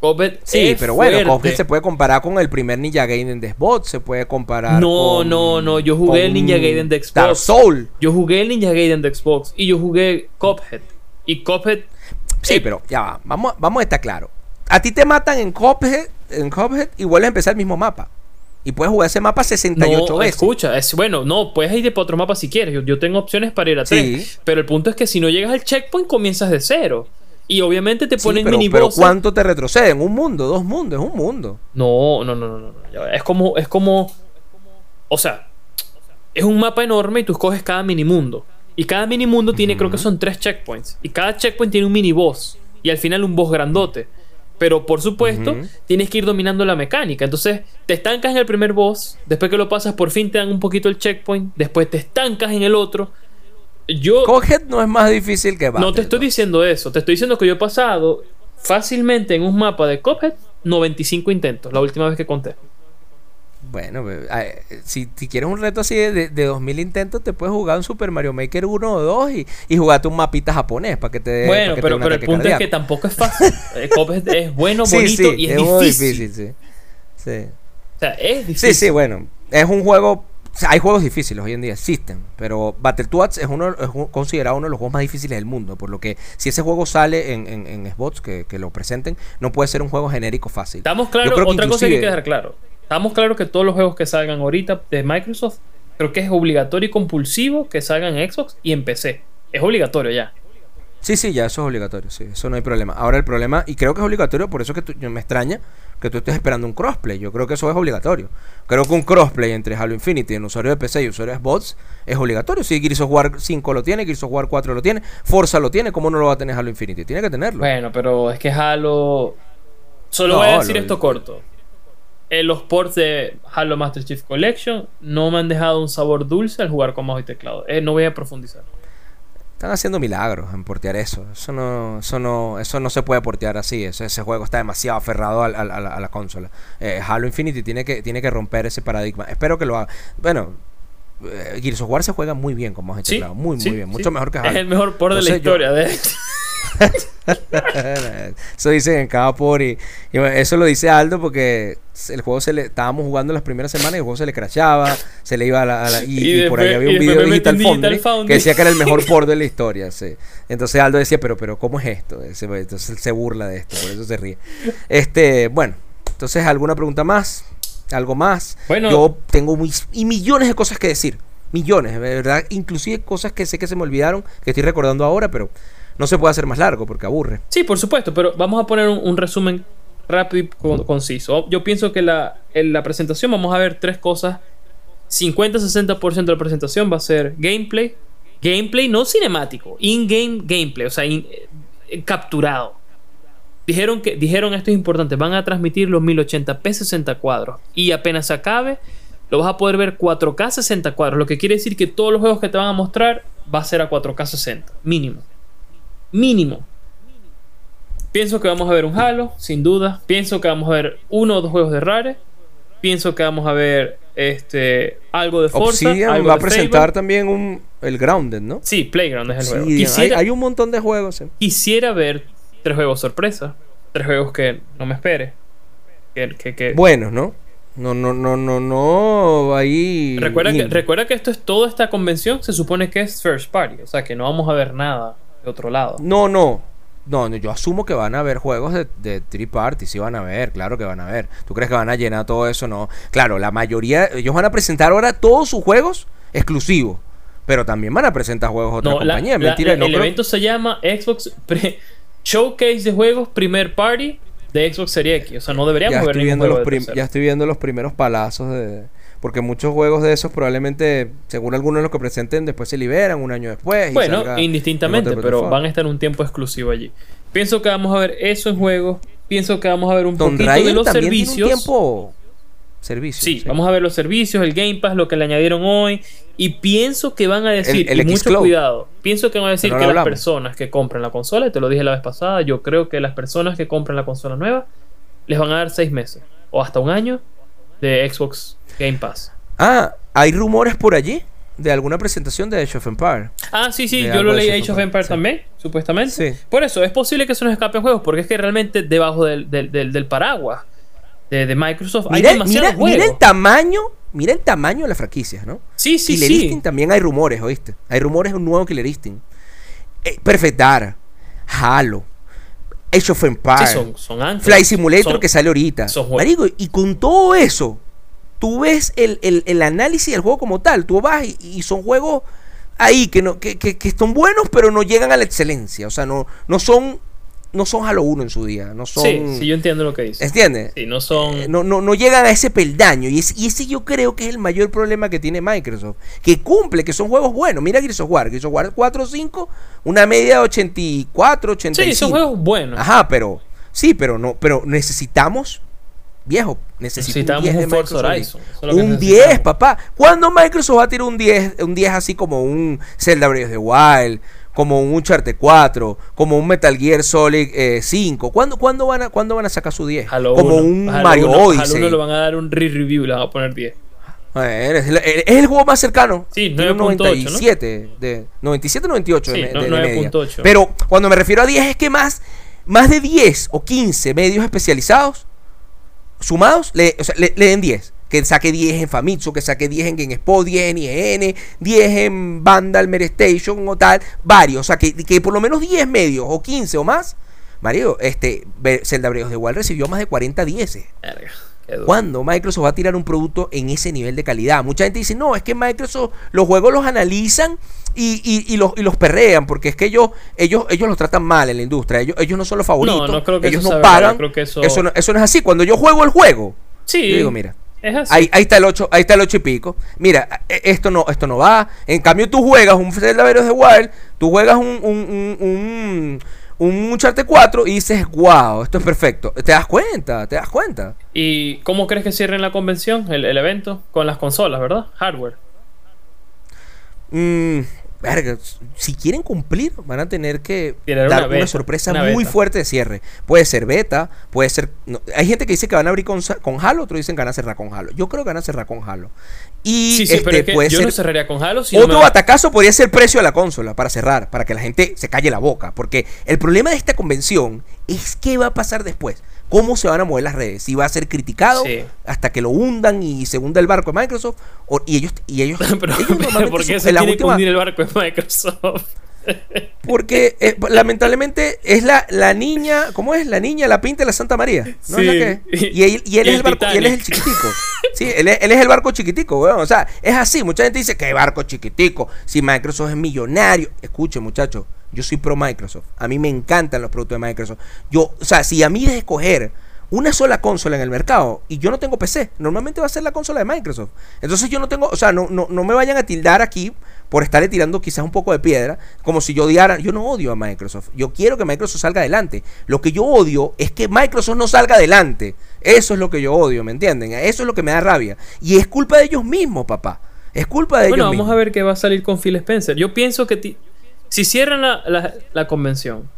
Cuphead Sí, es pero bueno, fuerte. Cuphead se puede comparar con el primer Ninja Gaiden de Xbox, se puede comparar No, con- no, no, yo jugué el Ninja Gaiden de Xbox. Dark Soul. Yo jugué el Ninja Gaiden de Xbox y yo jugué Cuphead. Y Cuphead. Sí, eh, pero ya va, vamos, vamos a estar claro. A ti te matan en Cuphead, en Cuphead y vuelves a empezar el mismo mapa. Y puedes jugar ese mapa 68 No, veces. escucha, es bueno, no, puedes ir de para otro mapa si quieres. Yo, yo tengo opciones para ir a tres. Sí. Pero el punto es que si no llegas al checkpoint, comienzas de cero. Y obviamente te Sí, ponen pero, mini pero. ¿cuánto te retroceden? ¿Un mundo? ¿Dos mundos? Es un mundo. No, no, no, no, no. Es como, es como. O sea, es un mapa enorme y tú escoges cada mini mundo. Y cada mini mundo tiene, creo que son tres checkpoints. Y cada checkpoint tiene un mini boss. Y al final un boss grandote. Pero por supuesto, tienes que ir dominando la mecánica. Entonces, te estancas en el primer boss. Después que lo pasas, por fin te dan un poquito el checkpoint. Después te estancas en el otro. Yo. Cuphead no es más difícil que No te estoy diciendo eso, te estoy diciendo que yo he pasado fácilmente en un mapa de Cuphead 95 intentos, la última vez que conté. Bueno, si, si quieres un reto así de, de, de 2000 intentos, te puedes jugar un Super Mario Maker 1 o 2 y, y jugarte un mapita japonés para que te dé bueno, pero, pero el punto es que tampoco es fácil. Es bueno, <laughs> bonito sí, y es, es difícil. difícil, sí. Sí. O sea, es difícil. Sí, sí, bueno. Es un juego. hay juegos difíciles hoy en día, existen. Pero Battletoads es uno es un- considerado uno de los juegos más difíciles del mundo. Por lo que si ese juego sale en, en, en Xbox, que, que lo presenten, no puede ser un juego genérico fácil. Estamos claros, otra cosa que hay que dejar claro. Estamos claros que todos los juegos que salgan ahorita de Microsoft, creo que es obligatorio y compulsivo que salgan en Xbox y en PC. Es obligatorio ya. Sí, sí, ya eso es obligatorio, sí, eso no hay problema. Ahora el problema, y creo que es obligatorio, por eso que tú- yo me extraña que tú estés esperando un crossplay. Yo creo que eso es obligatorio. Creo que un crossplay entre Halo Infinity, un usuario de PC y usuario de Xbox, es obligatorio. Si Gears of War 5 lo tiene, Gears of War 4 lo tiene, Forza lo tiene, ¿cómo no lo va a tener Halo Infinity? Tiene que tenerlo. Bueno, pero es que Halo. Solo No, voy a decir lo- esto corto. Eh, los ports de Halo Master Chief Collection no me han dejado un sabor dulce al jugar con mouse y teclado. Eh, no voy a profundizar. Están haciendo milagros en portear eso. Eso no, eso no, eso no se puede portear así. Ese, ese juego está demasiado aferrado a, la, a la consola. Eh, Halo Infinity tiene que, tiene que romper ese paradigma. Espero que lo haga. Bueno, eh, Gears of War se juega muy bien con mouse y Sí, teclado. Muy, sí, muy bien. sí. Mucho mejor que Es Halo. el mejor port de la yo- historia. De... <laughs> <laughs> eso dicen en cada por bueno, eso lo dice Aldo porque el juego se le estábamos jugando las primeras semanas y el juego se le crashaba, se le iba a la, a la- y, Y y por ahí había un video de Digital Digital Foundry, que decía que era el mejor <laughs> port de la historia, sí. Entonces Aldo decía, pero pero ¿cómo es esto? Entonces se burla de esto, por eso se ríe. Este, bueno, entonces alguna pregunta más, algo más. Bueno. Yo tengo muy, y millones de cosas que decir. Millones, de verdad, inclusive cosas que sé que se me olvidaron, que estoy recordando ahora, pero no se puede hacer más largo porque aburre. Sí, por supuesto, pero vamos a poner un, resumen rápido y con- conciso. Yo pienso que la, en la presentación vamos a ver tres cosas. 50-60% de la presentación va a ser gameplay. Gameplay no cinemático, in-game gameplay, o sea, eh, capturado. Dijeron que dijeron esto es importante, van a transmitir los 1080p 60 cuadros y apenas se acabe lo vas a poder ver 4K 60 cuadros, lo que quiere decir que todos los juegos que te van a mostrar va a ser a 4K 60, mínimo. Mínimo. Pienso que vamos a ver un Halo, sin duda. Pienso que vamos a ver uno o dos juegos de Rare. Pienso que vamos a ver este algo de Forza. Obsidian algo va a presentar Fable. también un, el Grounded, ¿no? Sí, Playground es el juego. Hay, un montón de juegos. eh. quisiera ver tres juegos sorpresa, tres juegos que no me espere. Que, que, que... Buenos, ¿no? No, no, no, no, no, ahí... Recuerda que, recuerda que esto es toda esta convención, se supone que es first party, o sea que no vamos a ver nada de otro lado. No, no, no, yo asumo que van a haber juegos de, de three party, sí van a ver, claro que van a ver. ¿Tú crees que van a llenar todo eso? No. Claro, la mayoría, ellos van a presentar ahora todos sus juegos exclusivos. Pero también van a presentar juegos de otra No, compañía. la- Mentira, la- no el creo- evento se llama Xbox Pre- Showcase de juegos Primer Party de Xbox Series X. O sea, no deberíamos ya ver estoy, ningún viendo los de ya estoy viendo los primeros palazos de... Porque muchos juegos de esos probablemente, según algunos de los que presenten, después se liberan un año después. y Bueno, indistintamente, pero van a estar un tiempo exclusivo allí. Pienso que vamos a ver esos juegos. Pienso que vamos a ver un poquito de los también tiene servicios. un tiempo... Servicio. Sí, vamos a ver los servicios, el Game Pass, lo que le añadieron hoy. Y pienso que van a decir, El- el y mucho cuidado, pienso que van a decir No que las personas que compran la consola, y te lo dije la vez pasada, yo creo que las personas que compran la consola nueva les van a dar seis meses o hasta un año de Xbox Game Pass. Ah, hay rumores por allí de alguna presentación de Age of Empires. Ah, sí, sí, De yo lo leí Age of sí. también, supuestamente. Sí. Por eso, es posible que se nos escapen juegos, porque es que realmente debajo del, del, del- del paraguas de, de Microsoft hay demasiados mira, juegos. mira el tamaño, mira el tamaño de las franquicias, ¿no? sí, sí, Killer sí. Instinct también hay rumores, ¿oíste? Hay rumores de un nuevo Killer Instinct. Eh, Perfect Dark, Halo, Age of Empires, Sí, son, son ángeles. Fly Simulator Son- que sale ahorita. son juegos. Marico, y con todo eso, tú ves el, el- el análisis del juego como tal. Tú vas y, y son juegos ahí que, no, que, que, que son buenos, pero no llegan a la excelencia. O sea, no, no son no son Halo 1 en su día. No son, Sí, sí, yo entiendo lo que dices. ¿Entiendes? Sí, no son. Eh, no, no, no llegan a ese peldaño. Y, es- y ese yo creo que es el mayor problema que tiene Microsoft. Que cumple, que son juegos buenos. Mira Gears of War. Gears of War 4 o 5, una media de 84, 85. sí, son juegos buenos. Ajá, pero... Sí, pero no, pero necesitamos... Viejo, necesitamos Necesitamos un 10 de un Forza. Horizon, es Un necesitamos. 10, papá. ¿Cuándo Microsoft va a tirar un 10, un 10 así como un Zelda Breath of the Wild, como un Uncharted 4, como un Metal Gear Solid eh, 5? ¿Cuándo, cuándo, van a, ¿Cuándo van a sacar su 10? Halo como 1, un Halo Mario 1, Halo Odyssey. 1 le van a dar un re-review, le van a poner 10. A ver, es, el, es el juego más cercano. Sí, Tiene un 9.8, ¿no? 97, de 97, 98 Sí, de, no, de- de media. 9.8. Pero cuando me refiero a 10 es que más, más de 10 o 15 medios especializados sumados le, o sea, le, le den 10. Que saque 10 en Famitsu, que saque 10 en GameSpot, 10 en IGN, 10 en Vandal, Station o tal, varios. O sea, que, que por lo menos 10 medios o 15 o más. Mario, este, Zelda Breath of the Wild recibió más de 40 10. Verga, qué duro. ¿Cuándo Microsoft va a tirar un producto en ese nivel de calidad? Mucha gente dice, no, es que Microsoft los juegos los analizan y, y- y los, y los perrean, porque es que ellos, ellos, ellos los tratan mal en la industria. Ellos, ellos no son los favoritos. No, no creo que ellos eso no pagan. eso- eso... no, eso no es así. Cuando yo juego el juego, Sí, yo digo, mira, es así. ahí, ahí está el 8, ahí está el 8 y pico. Mira, e- esto no, esto no va. En cambio, tú juegas un Zelda Breath of the Wild, tú juegas un, un, un, un, un Uncharted 4 y dices, wow, esto es perfecto. Te das cuenta, te das cuenta. ¿Y cómo crees que cierren la convención, el, el evento? Con las consolas, ¿verdad? Hardware. Mm, verga, si quieren cumplir, van a tener que Tirar dar una sorpresa una muy fuerte de cierre. Puede ser beta, puede ser. no, hay gente que dice que van a abrir con, con Halo, otros dicen que van a cerrar con Halo. Yo creo que van a cerrar con Halo. Y Sí, sí, este, pero es que puede yo ser. no cerraría con Halo. Si no otro me- atacazo podría ser el precio de la consola para cerrar, para que la gente se calle la boca. Porque el problema de esta convención es qué va a pasar después. ¿Cómo se van a mover las redes? Si va a ser criticado Sí. hasta que lo hundan y se hunda el barco de Microsoft. o- y ellos, y ellos, <laughs> pero, ellos ¿por qué se que hundir el barco de Microsoft? Porque eh, lamentablemente es la, la niña, ¿cómo es? La niña, la pinta de la Santa María. ¿No Sí. es la que? Y él, y él Y es el barco, y él es el chiquitico. <laughs> Sí, él es, él es el barco chiquitico, weón. O sea, es así. Mucha gente dice que barco chiquitico. Si Microsoft es millonario. Escuchen, muchachos. Yo soy pro Microsoft. A mí me encantan los productos de Microsoft. Yo, o sea, si a mí de escoger una sola consola en el mercado y yo no tengo PC, normalmente va a ser la consola de Microsoft. Entonces yo no tengo, o sea, no, no, no me vayan a tildar aquí por estarle tirando quizás un poco de piedra, como si yo odiara, yo no odio a Microsoft, yo quiero que Microsoft salga adelante. Lo que yo odio es que Microsoft no salga adelante. Eso es lo que yo odio, ¿me entienden? Eso es lo que me da rabia. Y es culpa de ellos mismos, papá. Es culpa de Bueno, ellos vamos mismos. a ver qué va a salir con Phil Spencer. Yo pienso que ti- si cierran la, la- la convención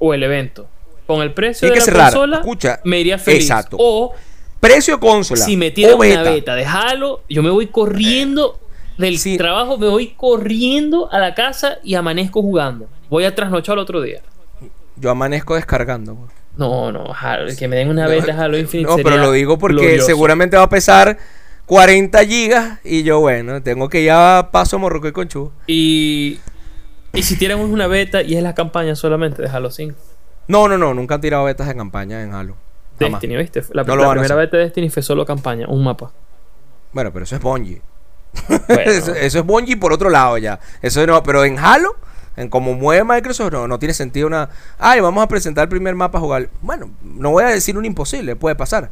o el evento con el precio de la cerrar. consola, Escucha, me iría feliz. exacto. O Precio consola. si me tiran una beta de Halo, yo me voy corriendo del Sí. trabajo, me voy corriendo a la casa y amanezco jugando. Voy a trasnochar el otro día. yo amanezco descargando. No, no, Halo, que me den una beta de Halo Infinite. No, pero lo digo porque glorioso. seguramente va a pesar 40 gigas y yo, bueno, tengo que ya paso morroco y conchudo. Y, y si tienen una beta y es la campaña solamente de Halo 5. No, no, no, nunca han tirado betas de campaña en Halo. Jamás. Destiny, ¿viste? La, No primera beta de Destiny fue solo campaña, un mapa. Bueno, pero eso es Bungie. Eso, es Bungie por otro lado ya. Eso no, pero en Halo, en como mueve Microsoft, no, no tiene sentido una. Ay, vamos a presentar el primer mapa a jugar. Bueno, no voy a decir un imposible, puede pasar.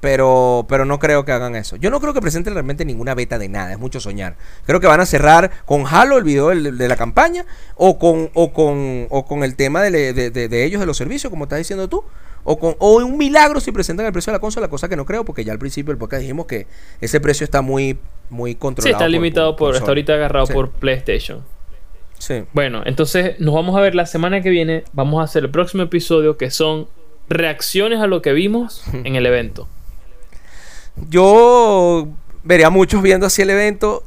Pero, pero no creo que hagan eso. Yo no creo que presenten realmente ninguna beta de nada, es mucho soñar. Creo que van a cerrar con Halo el video de, la campaña o con, o con, o con el tema de- de- de ellos, de los servicios, como estás diciendo tú. O, con, o un milagro si presentan el precio de la consola, cosa que no creo, porque ya al principio del podcast dijimos que ese precio está muy, muy sí, controlado. está limitado por, está Sony. ahorita agarrado Sí. por PlayStation. Sí. Bueno, entonces nos vamos a ver la semana que viene. Vamos a hacer el próximo episodio que son reacciones a lo que vimos <laughs> en el evento. Yo vería a muchos viendo así el evento.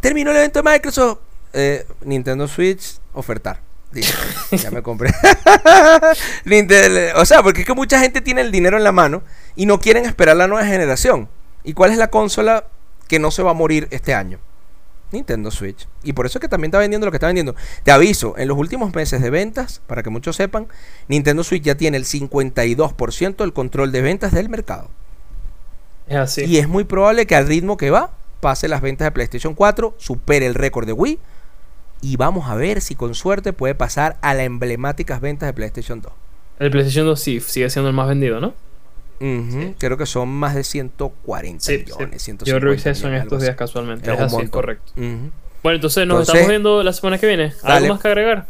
Terminó el evento de Microsoft. eh, Nintendo Switch, ofertar. Dice, ya me compré. <laughs> O sea, porque es que mucha gente tiene el dinero en la mano y no quieren esperar la nueva generación. ¿Y cuál es la consola que no se va a morir este año? Nintendo Switch. Y por eso es que también está vendiendo lo que está vendiendo. Te aviso, en los últimos meses de ventas, para que muchos sepan, Nintendo Switch ya tiene el 52% del control de ventas del mercado. Es así. Y es muy probable que al ritmo que va, pase las ventas de PlayStation 4, supere el récord de Wii. Y vamos a ver si con suerte puede pasar a las emblemáticas ventas de PlayStation 2. El PlayStation 2 sí sigue siendo el más vendido, ¿no? Sí. Creo que son más de 140 Sí, millones. sí. 150 Yo revisé eso en estos días así. casualmente. Es así, es montón. correcto. Bueno, entonces nos Entonces, estamos viendo la semana que viene. ¿Algo dale. más que agregar?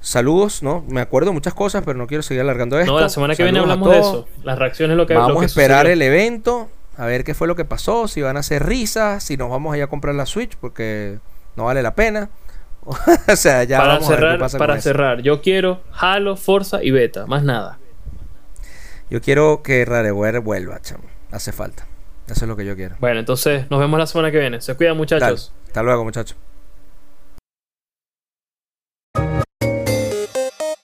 Saludos, ¿no? Me acuerdo muchas cosas, pero no quiero seguir alargando esto. No, la semana que viene Saludos hablamos de eso. Las reacciones, lo que Vamos lo que a esperar sucedió. el evento, a ver qué fue lo que pasó, si van a hacer risas, si nos vamos a ir a comprar la Switch, porque no vale la pena. <laughs> o sea, ya para vamos a ver qué cerrar, pasa para con eso. cerrar, yo quiero Halo, Forza y Beta, más nada. Yo quiero que Rareware vuelva, chamo. Hace falta. Eso es lo que yo quiero. Bueno, entonces nos vemos la semana que viene. Se cuidan, Dale. muchachos. Hasta luego, muchachos.